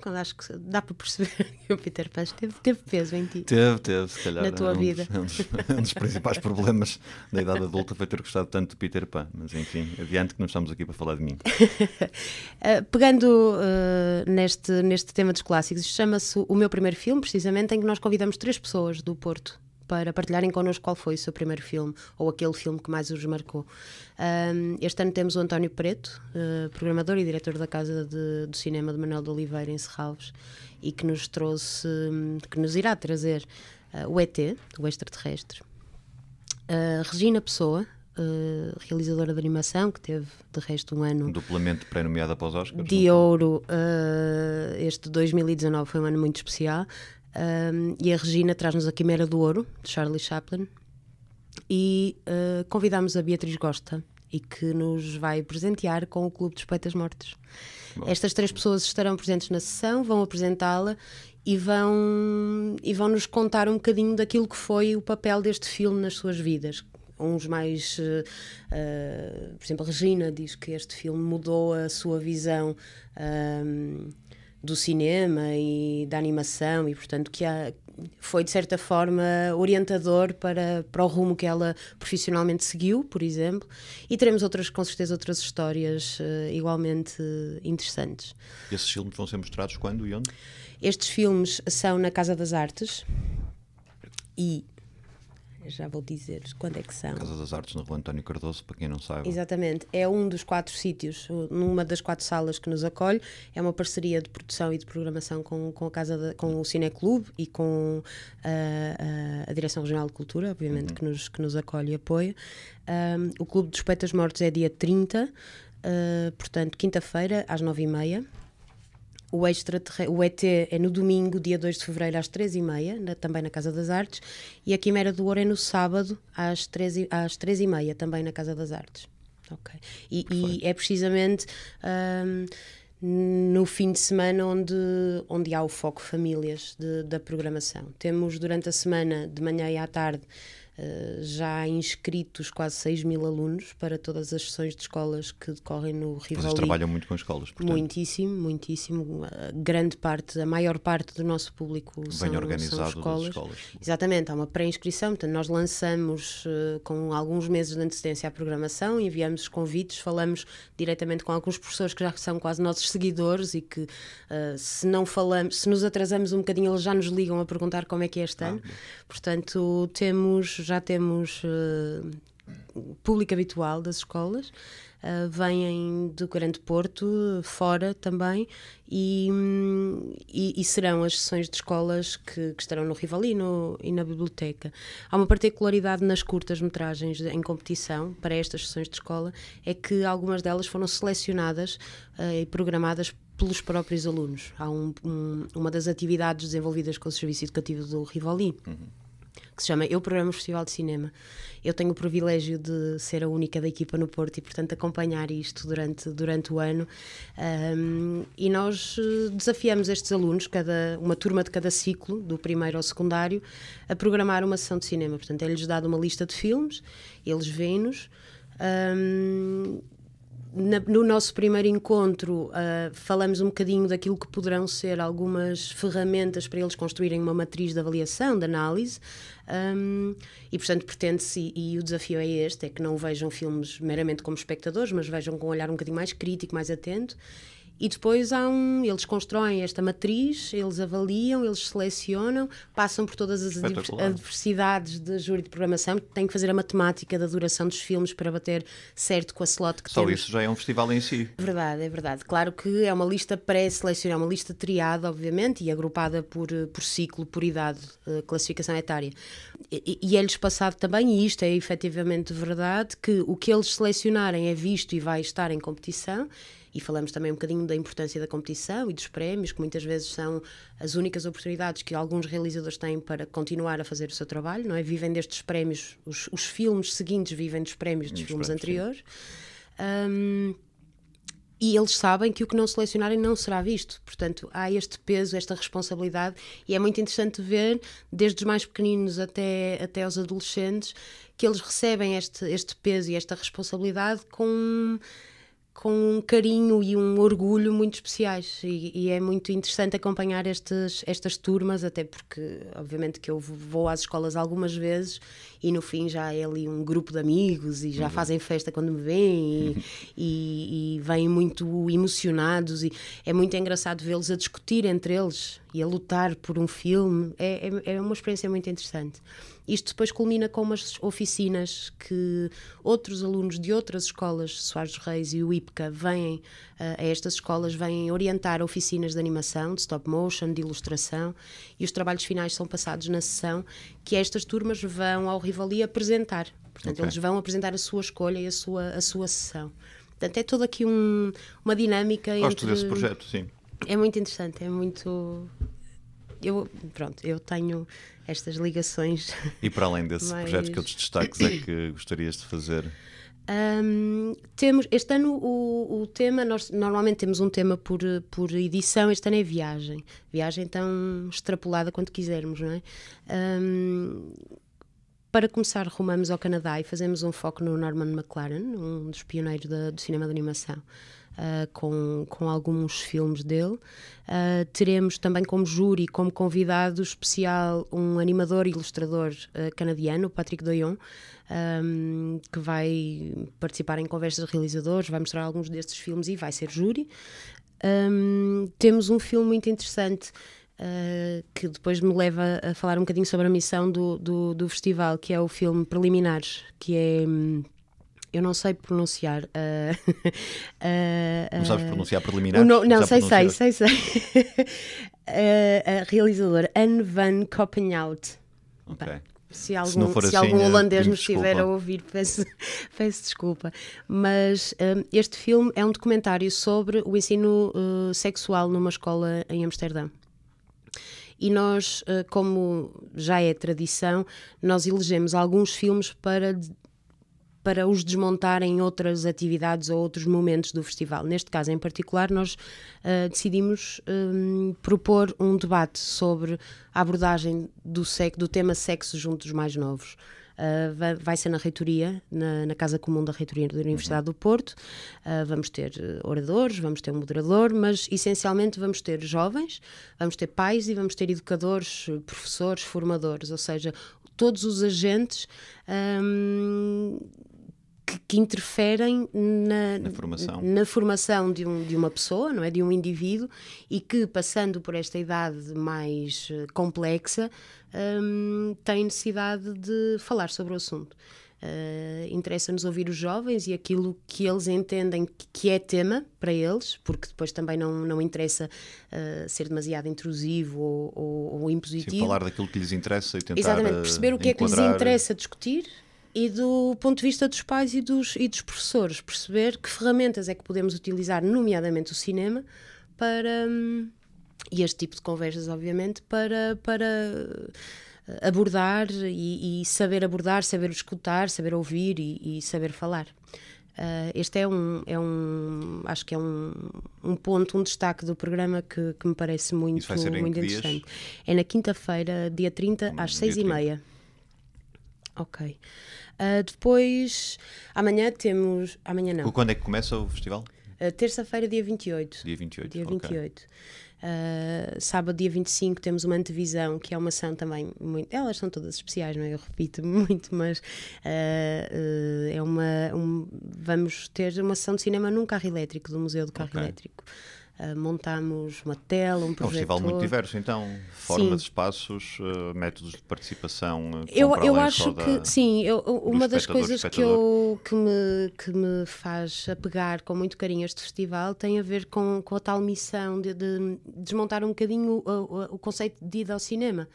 Quando acho que dá para perceber que o Peter Pan teve, teve peso em ti. Teve, teve, se calhar. Na tua um vida. Dos, um, dos, um, dos, principais problemas da idade adulta foi ter gostado tanto de Peter Pan. Mas enfim, adiante que não estamos aqui para falar de mim. uh, pegando uh, neste, neste tema dos clássicos, chama-se o meu primeiro filme, precisamente, em que nós convidamos três pessoas do Porto para partilharem connosco qual foi o seu primeiro filme ou aquele filme que mais os marcou. Um, este ano temos o António Preto, uh, programador e diretor da Casa de, do Cinema de Manuel de Oliveira, em Serralves, e que nos trouxe, que nos irá trazer uh, o ET, o extraterrestre. Uh, Regina Pessoa, Uh, realizadora de animação, que teve de resto um ano. Duplamente pré-nomeada para os Oscars. De ouro. Uh, este 2019 foi um ano muito especial. Um, e a Regina traz-nos a Quimera do Ouro, de Charlie Chaplin, e uh, convidamos a Beatriz Gosta e que nos vai presentear com o Clube dos Poetas Mortos. Bom. Estas três pessoas estarão presentes na sessão, vão apresentá-la e vão, e vão nos contar um bocadinho daquilo que foi o papel deste filme nas suas vidas. Uns mais. Uh, uh, por exemplo, a Regina diz que este filme mudou a sua visão do cinema e da animação e portanto que há, foi de certa forma orientador para, para o rumo que ela profissionalmente seguiu, por exemplo, e teremos outras, com certeza, outras histórias uh, igualmente interessantes. Esses filmes vão ser mostrados quando e onde? Estes filmes são na Casa das Artes e já vou dizer quando é que são. Casa das Artes na Rua António Cardoso, para quem não sabe. Exatamente, é um dos quatro sítios, numa das quatro salas que nos acolhe. É uma parceria de produção e de programação com, com a Casa de, com o Cineclube e com a, a, a, Direção Regional de Cultura, obviamente, uhum. que, nos, que nos acolhe e apoia. Um, o Clube dos Poetas Mortos é dia 30, uh, ah, portanto, quinta-feira, às nove e meia. O, o ET é no domingo, dia 2 de fevereiro, às 3h30, também na Casa das Artes. E a Quimera do Ouro é no sábado, às 3h30, às 3 também na Casa das Artes. Ok. E, e é precisamente. Um, no fim de semana onde, onde há o foco famílias de, da programação. Temos durante a semana, de manhã e à tarde, já inscritos quase 6 mil alunos para todas as sessões de escolas que decorrem no Rivoli. Vocês trabalham muito com escolas, portanto. Muitíssimo, muitíssimo. A grande parte, a maior parte do nosso público Bem são, organizado são escolas. escolas. Exatamente, há uma pré-inscrição, portanto nós lançamos uh, com alguns meses de antecedência a programação, enviamos convites, falamos diretamente com alguns professores que já são quase nossos seguidores e que se não falamos, se nos atrasamos um bocadinho, eles já nos ligam a perguntar como é que é este ah, ano. Portanto, temos já temos uh, público habitual das escolas, uh, vêm do Grande Porto, fora também, e, e, e, serão as sessões de escolas que, que estarão no Rivali no, e na biblioteca. Há uma particularidade nas curtas-metragens em competição para estas sessões de escola, é que algumas delas foram selecionadas uh, e programadas pelos próprios alunos. Há um, um, uma das atividades desenvolvidas com o Serviço Educativo do Rivali. Uhum que se chama Eu Programo Festival de Cinema. Eu tenho o privilégio de ser a única da equipa no Porto e, portanto, acompanhar isto durante, durante o ano. Um, e nós eh, desafiamos estes alunos, cada, uma turma de cada ciclo, do primeiro ao secundário, a programar uma sessão de cinema. Portanto, é-lhes dado uma lista de filmes, eles vêm-nos. Um, na, no nosso primeiro encontro, uh, falamos um bocadinho daquilo que poderão ser algumas ferramentas para eles construírem uma matriz de avaliação, de análise, um, e portanto pretende-se, e, e, o desafio é este: é que não vejam filmes meramente como espectadores, mas vejam com um olhar um bocadinho mais crítico, mais atento, e depois há um, eles constroem esta matriz, eles avaliam, eles selecionam, passam por todas as adversidades de júri de programação, têm que fazer a matemática da duração dos filmes para bater certo com a slot que Só temos. isso já é um festival em si. Verdade, é verdade. Claro que é uma lista pré-selecionada, uma lista triada, obviamente, e agrupada por, por ciclo, por idade, eh, classificação etária. E, e é-lhes passado também, e isto é efetivamente verdade, que o que eles selecionarem é visto e vai estar em competição e falamos também um bocadinho da importância da competição e dos prémios, que muitas vezes são as únicas oportunidades que alguns realizadores têm para continuar a fazer o seu trabalho, não é? Vivem destes prémios, os, os filmes seguintes vivem dos prémios dos, filmes prémios, anteriores. Um, e eles sabem que o que não selecionarem não será visto. Portanto, há este peso, esta responsabilidade, e é muito interessante ver, desde os mais pequeninos até, até aos adolescentes, que eles recebem este, este peso e esta responsabilidade com com um carinho e um orgulho muito especiais e, e, é muito interessante acompanhar estes, estas turmas, até porque obviamente que eu vou às escolas algumas vezes e no fim já é ali um grupo de amigos e já uhum. fazem festa quando me veem uhum. e, e, vêm muito emocionados e é muito engraçado vê-los a discutir entre eles e a lutar por um filme, é, é, é uma experiência muito interessante. Isto depois culmina com umas oficinas que outros alunos de outras escolas, Soares Reis e o IPCA, vêm uh, a estas escolas, vêm orientar oficinas de animação, de stop motion, de ilustração, e os trabalhos finais são passados na sessão que estas turmas vão ao Rivali apresentar. Portanto, okay. eles vão apresentar a sua escolha e a sua, a sua sessão. Portanto, é toda aqui um, uma dinâmica Gosto entre... desse projeto, sim. É muito interessante, é muito eu, pronto, eu tenho estas ligações. E para além desse mais... projeto, que outros destaques é que gostarias de fazer? Um, temos, este ano o, o, tema, nós normalmente temos um tema por, por edição, este ano é viagem. Viagem tão extrapolada quanto quisermos, não é? Um, para começar, rumamos ao Canadá e fazemos um foco no Norman McLaren, um dos pioneiros da, do cinema de animação, uh, com, com alguns filmes dele. Uh, teremos também como júri, como convidado especial, um animador e ilustrador uh, canadiano, Patrick Doyon, um, que vai participar em conversas de realizadores, vai mostrar alguns destes filmes e vai ser júri. Um, temos um filme muito interessante uh, que depois me leva a falar um bocadinho sobre a missão do, do, do festival, que é o filme Preliminares, que é. Eu não sei pronunciar. Uh, uh, não sabes pronunciar preliminares? No, não, sei, sei, sei, sei, a realizadora Anne van Koppenhout. Ok. Bem, se algum, se, se assim, algum holandês nos estiver a ouvir, peço, peço desculpa. Mas um, este filme é um documentário sobre o ensino uh, sexual numa escola em Amsterdão. E nós, uh, como já é tradição, nós elegemos alguns filmes para para os desmontar em outras atividades ou outros momentos do festival. Neste caso em particular, nós uh, decidimos um, propor um debate sobre a abordagem do, sexo, do tema sexo junto dos mais novos. Uh, vai, ser na reitoria, na, na, Casa Comum da Reitoria da Universidade do Porto. Uh, vamos ter oradores, vamos ter um moderador, mas essencialmente vamos ter jovens, vamos ter pais e vamos ter educadores, professores, formadores, ou seja, todos os agentes um, que, que interferem na, na, formação, na formação de, um, de, uma pessoa, não é, de um indivíduo, e que passando por esta idade mais eh, complexa um, tem necessidade de falar sobre o assunto. Uh, Interessa-nos ouvir os jovens e aquilo que eles entendem que é tema para eles, porque depois também não, não interessa uh, ser demasiado intrusivo ou, ou, ou impositivo. Sim, falar daquilo que lhes interessa e tentar. Exatamente, perceber o que enquadrar... é que lhes interessa discutir e do ponto de vista dos pais e dos, e dos professores, perceber que ferramentas é que podemos utilizar, nomeadamente o cinema, para. Hum, e este tipo de conversas, obviamente, para. para eh, abordar e, e saber abordar, saber escutar, saber ouvir e, e saber falar. Uh, este é um, é um, acho que é um, um ponto, um destaque do programa que, que me parece muito, muito interessante. Dias? É na quinta-feira, dia 30, às seis e meia. Ok. Uh, depois, amanhã temos. Amanhã não. Quando é que começa o festival? Uh, Terça-feira, dia 28. Dia 28. Dia okay. 28. Uh, sábado, dia 25, temos uma antevisão, que é uma ação também muito. Elas são todas especiais, não é? Eu repito muito, mas uh, uh, é uma. Um, vamos ter uma sessão de cinema num carro elétrico, do Museu do Carro okay. Elétrico. Uh, montamos uma tela, um projetor. É um festival muito diverso, então. Formas, sim. espaços, uh, métodos de participação. Uh, eu eu acho que, da, sim, eu, uma das coisas que, eu, que, me, que me faz apegar com muito carinho este festival tem a ver com, com a tal missão de, de desmontar um bocadinho o, o, o conceito de ir ao cinema.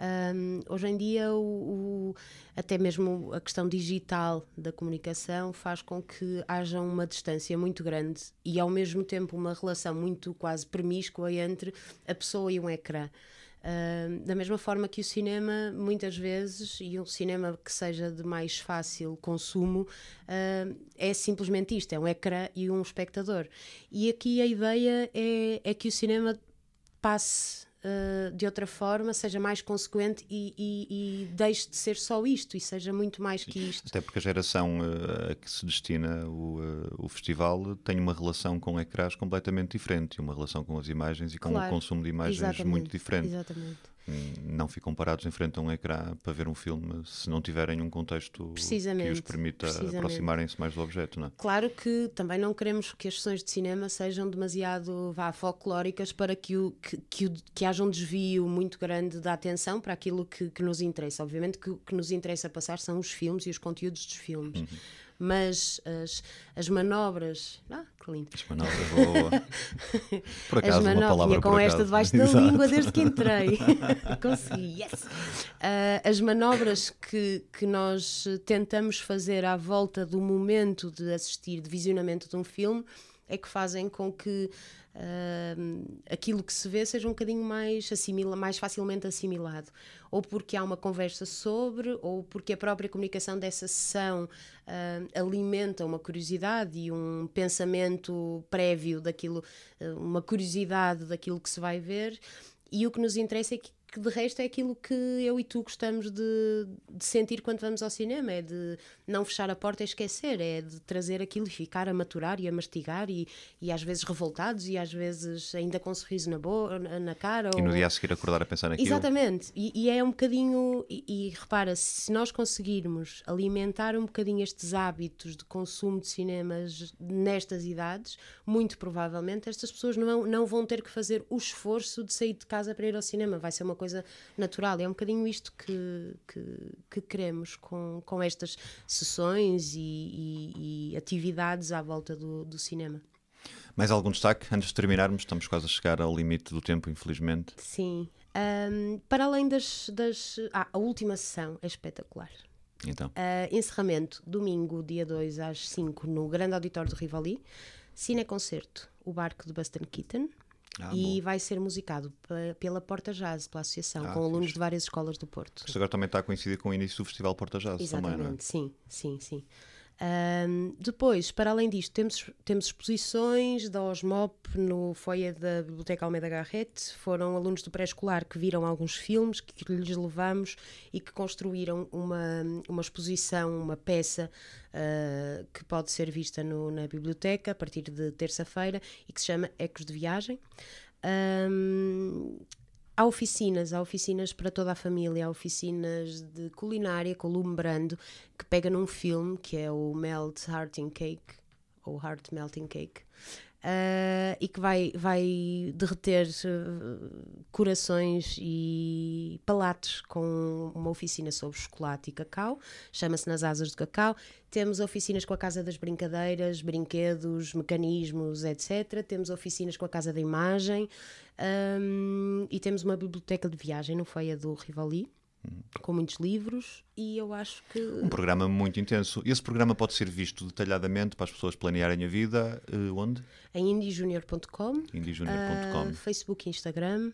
Um, hoje em dia, o, o, até mesmo a questão digital da comunicação faz com que haja uma distância muito grande e, ao mesmo tempo, uma relação muito quase promíscua entre a pessoa e um ecrã. Uh, da mesma forma que o cinema, muitas vezes, e um cinema que seja de mais fácil consumo, uh, é simplesmente isto: é um ecrã e um espectador. E aqui a ideia é, é que o cinema passe uh, de outra forma, seja mais consequente e, e, e, deixe de ser só isto e seja muito mais que isto. Até porque a geração uh, a que se destina o, uh, o festival tem uma relação com ecrãs completamente diferente, uma relação com as imagens e com claro, o consumo de imagens muito diferente. Exatamente não ficam parados em frente a um ecrã para ver um filme se não tiverem um contexto que os permita aproximarem-se mais do objeto, não é? Claro que também não queremos que as sessões de cinema sejam demasiado vá, folclóricas para que, o, que, que, que haja um desvio muito grande da atenção para aquilo que, que nos interessa. Obviamente que o que nos interessa passar são os filmes e os conteúdos dos filmes. Uhum mas as, as manobras. Ah, que lindo! As manobras, boa. Por acaso, as manobras, uma palavra com esta debaixo da língua desde que entrei. Consegui, yes! Uh, as manobras que, que nós tentamos fazer à volta do momento de assistir, de visionamento de um filme, é que fazem com que uh, aquilo que se vê seja um bocadinho mais, assimila, mais facilmente assimilado. Ou porque há uma conversa sobre, ou porque a própria comunicação dessa sessão uh, alimenta uma curiosidade e um pensamento prévio daquilo, uh, uma curiosidade daquilo que se vai ver. E o que nos interessa é que que de resto é aquilo que eu e tu gostamos de, de, sentir quando vamos ao cinema, é de não fechar a porta e esquecer, é de trazer aquilo e ficar a maturar e a mastigar e, e às vezes revoltados e às vezes ainda com um sorriso na, boa, na cara. E no ou... dia a seguir acordar a pensar naquilo. Exatamente, e, e é um bocadinho, e, e repara, se nós conseguirmos alimentar um bocadinho estes hábitos de consumo de cinemas nestas idades, muito provavelmente estas pessoas não, não vão ter que fazer o esforço de sair de casa para ir ao cinema, vai ser uma coisa natural. É um bocadinho isto que, que, que queremos com, com estas sessões e, e, e atividades à volta do, do cinema. Mais algum destaque antes de terminarmos? Estamos quase a chegar ao limite do tempo, infelizmente. Sim. Um, para além das. das ah, a última sessão é espetacular. Então. Uh, encerramento, domingo, dia 2 às 5, no Grande Auditório do Rivali. Cineconcerto, O Barco de Buster Keaton. Ah, e bom. vai ser musicado pela Porta Jazz, pela associação, ah, com alunos fixe. de várias escolas do Porto. Isto agora também está a coincidir com o início do Festival Porta Jazz Exatamente, também, não é? sim, sim, sim. Um, depois, para além disto, temos, temos exposições da Osmop no foyer da Biblioteca Almeida Garrett. Foram alunos do pré-escolar que viram alguns filmes que, que lhes levamos e que construíram uma, uma exposição, uma peça uh, que pode ser vista no, na biblioteca a partir de terça-feira e que se chama Ecos de Viagem. Um, há oficinas, há oficinas para toda a família, há oficinas de culinária com o Lume Brando, que pega num filme que é o Melt Hearting Cake, ou Heart Melting Cake, uh, e que vai, vai derreter uh, corações e palates com uma oficina sobre chocolate e cacau, chama-se Nas Asas do Cacau. Temos oficinas com a Casa das Brincadeiras, brinquedos, mecanismos, etc. Temos oficinas com a Casa da Imagem um, e temos uma biblioteca de viagem no Feia do Rivali com muitos livros e eu acho que um programa muito intenso. Esse programa pode ser visto detalhadamente para as pessoas planearem a vida uh, onde? Em indiejunior.com, indiejunior.com, uh, Facebook, Instagram.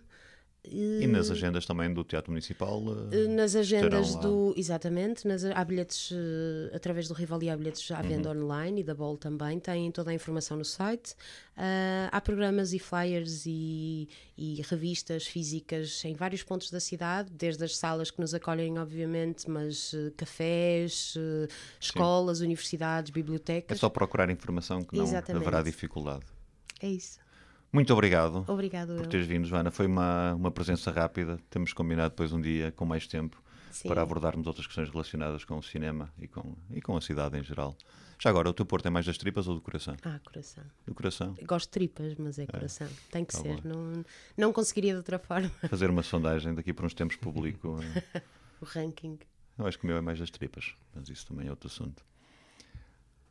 E nas agendas também do Teatro Municipal? Uh, nas agendas do. Exatamente, nas, há bilhetes uh, através do Rivali, há bilhetes à venda uhum. online e da Bol também, têm toda a informação no site. Uh, há programas e flyers e, e, revistas físicas em vários pontos da cidade, desde as salas que nos acolhem, obviamente, mas cafés, escolas, Sim. universidades, bibliotecas. É só procurar informação que não Exatamente. haverá dificuldade. É isso. Muito obrigado Obrigado por teres vindo, Joana. Foi uma, uma presença rápida. Temos combinado depois um dia com mais tempo Sim. para abordarmos outras questões relacionadas com o cinema e com, e com a cidade em geral. Já agora, o teu porto é mais das tripas ou do coração? Ah, coração. Do coração? Gosto de tripas, mas é coração. É. Tem que tá ser. Não, não conseguiria de outra forma. Fazer uma sondagem daqui por uns tempos público. o ranking. Eu acho que o meu é mais das tripas, mas isso também é outro assunto.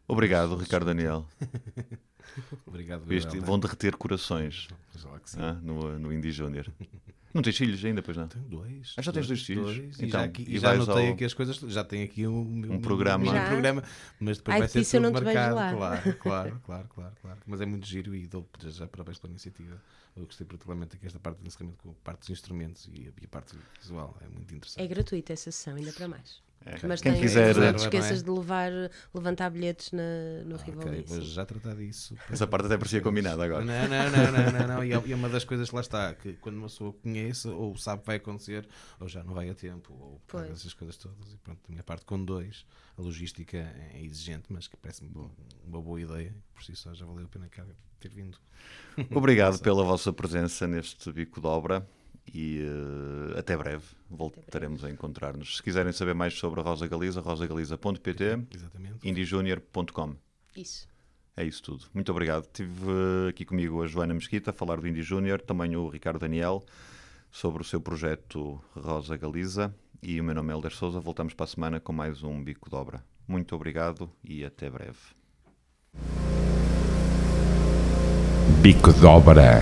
Obrigado, Ricardo Daniel. Obrigado, Este, Vão derreter corações ah, no, no Indie Júnior. Não tens filhos ainda, pois não? Tenho dois. Ah, já tens dois, dois filhos? Dois. Então, e já, aqui, e já anotei ao... aqui as coisas, já tenho aqui um, um, programa. Um programa, mas depois Ai, vai ser tudo marcado. Claro, claro, claro, claro, claro. Mas é muito giro e dou já parabéns pela iniciativa. Eu gostei particularmente aqui esta parte do encerramento com a parte dos instrumentos e a, e a parte visual. É muito interessante. É gratuita essa sessão, ainda para mais. É. Mas Quem tem, quiser. Não te esqueças é? de levar, levantar bilhetes na, no ah, Rivoli. Ok, mas já tratar disso. Essa parte até parecia combinada agora. Não, não, não, não, não, não. E, é, e é uma das coisas que lá está, que quando uma pessoa conhece, ou sabe que vai acontecer, ou já não vai a tempo, ou pois. essas coisas todas. E pronto, a minha parte com dois, a logística é exigente, mas que parece-me uma boa ideia. Por si só já valeu a pena ter vindo. Obrigado pela vossa presença neste bico de obra e uh, até breve voltaremos a encontrar-nos. Se quiserem saber mais sobre a Rosa Galiza, rosagaliza.pt, indiejunior.com. Isso. É isso tudo. Muito obrigado. Tive uh, aqui comigo a Joana Mesquita a falar do Indie Júnior, também o Ricardo Daniel sobre o seu projeto Rosa Galiza e o meu nome é Helder Souza. Voltamos para a semana com mais um Bico de Obra. Muito obrigado e até breve. Bico de Obra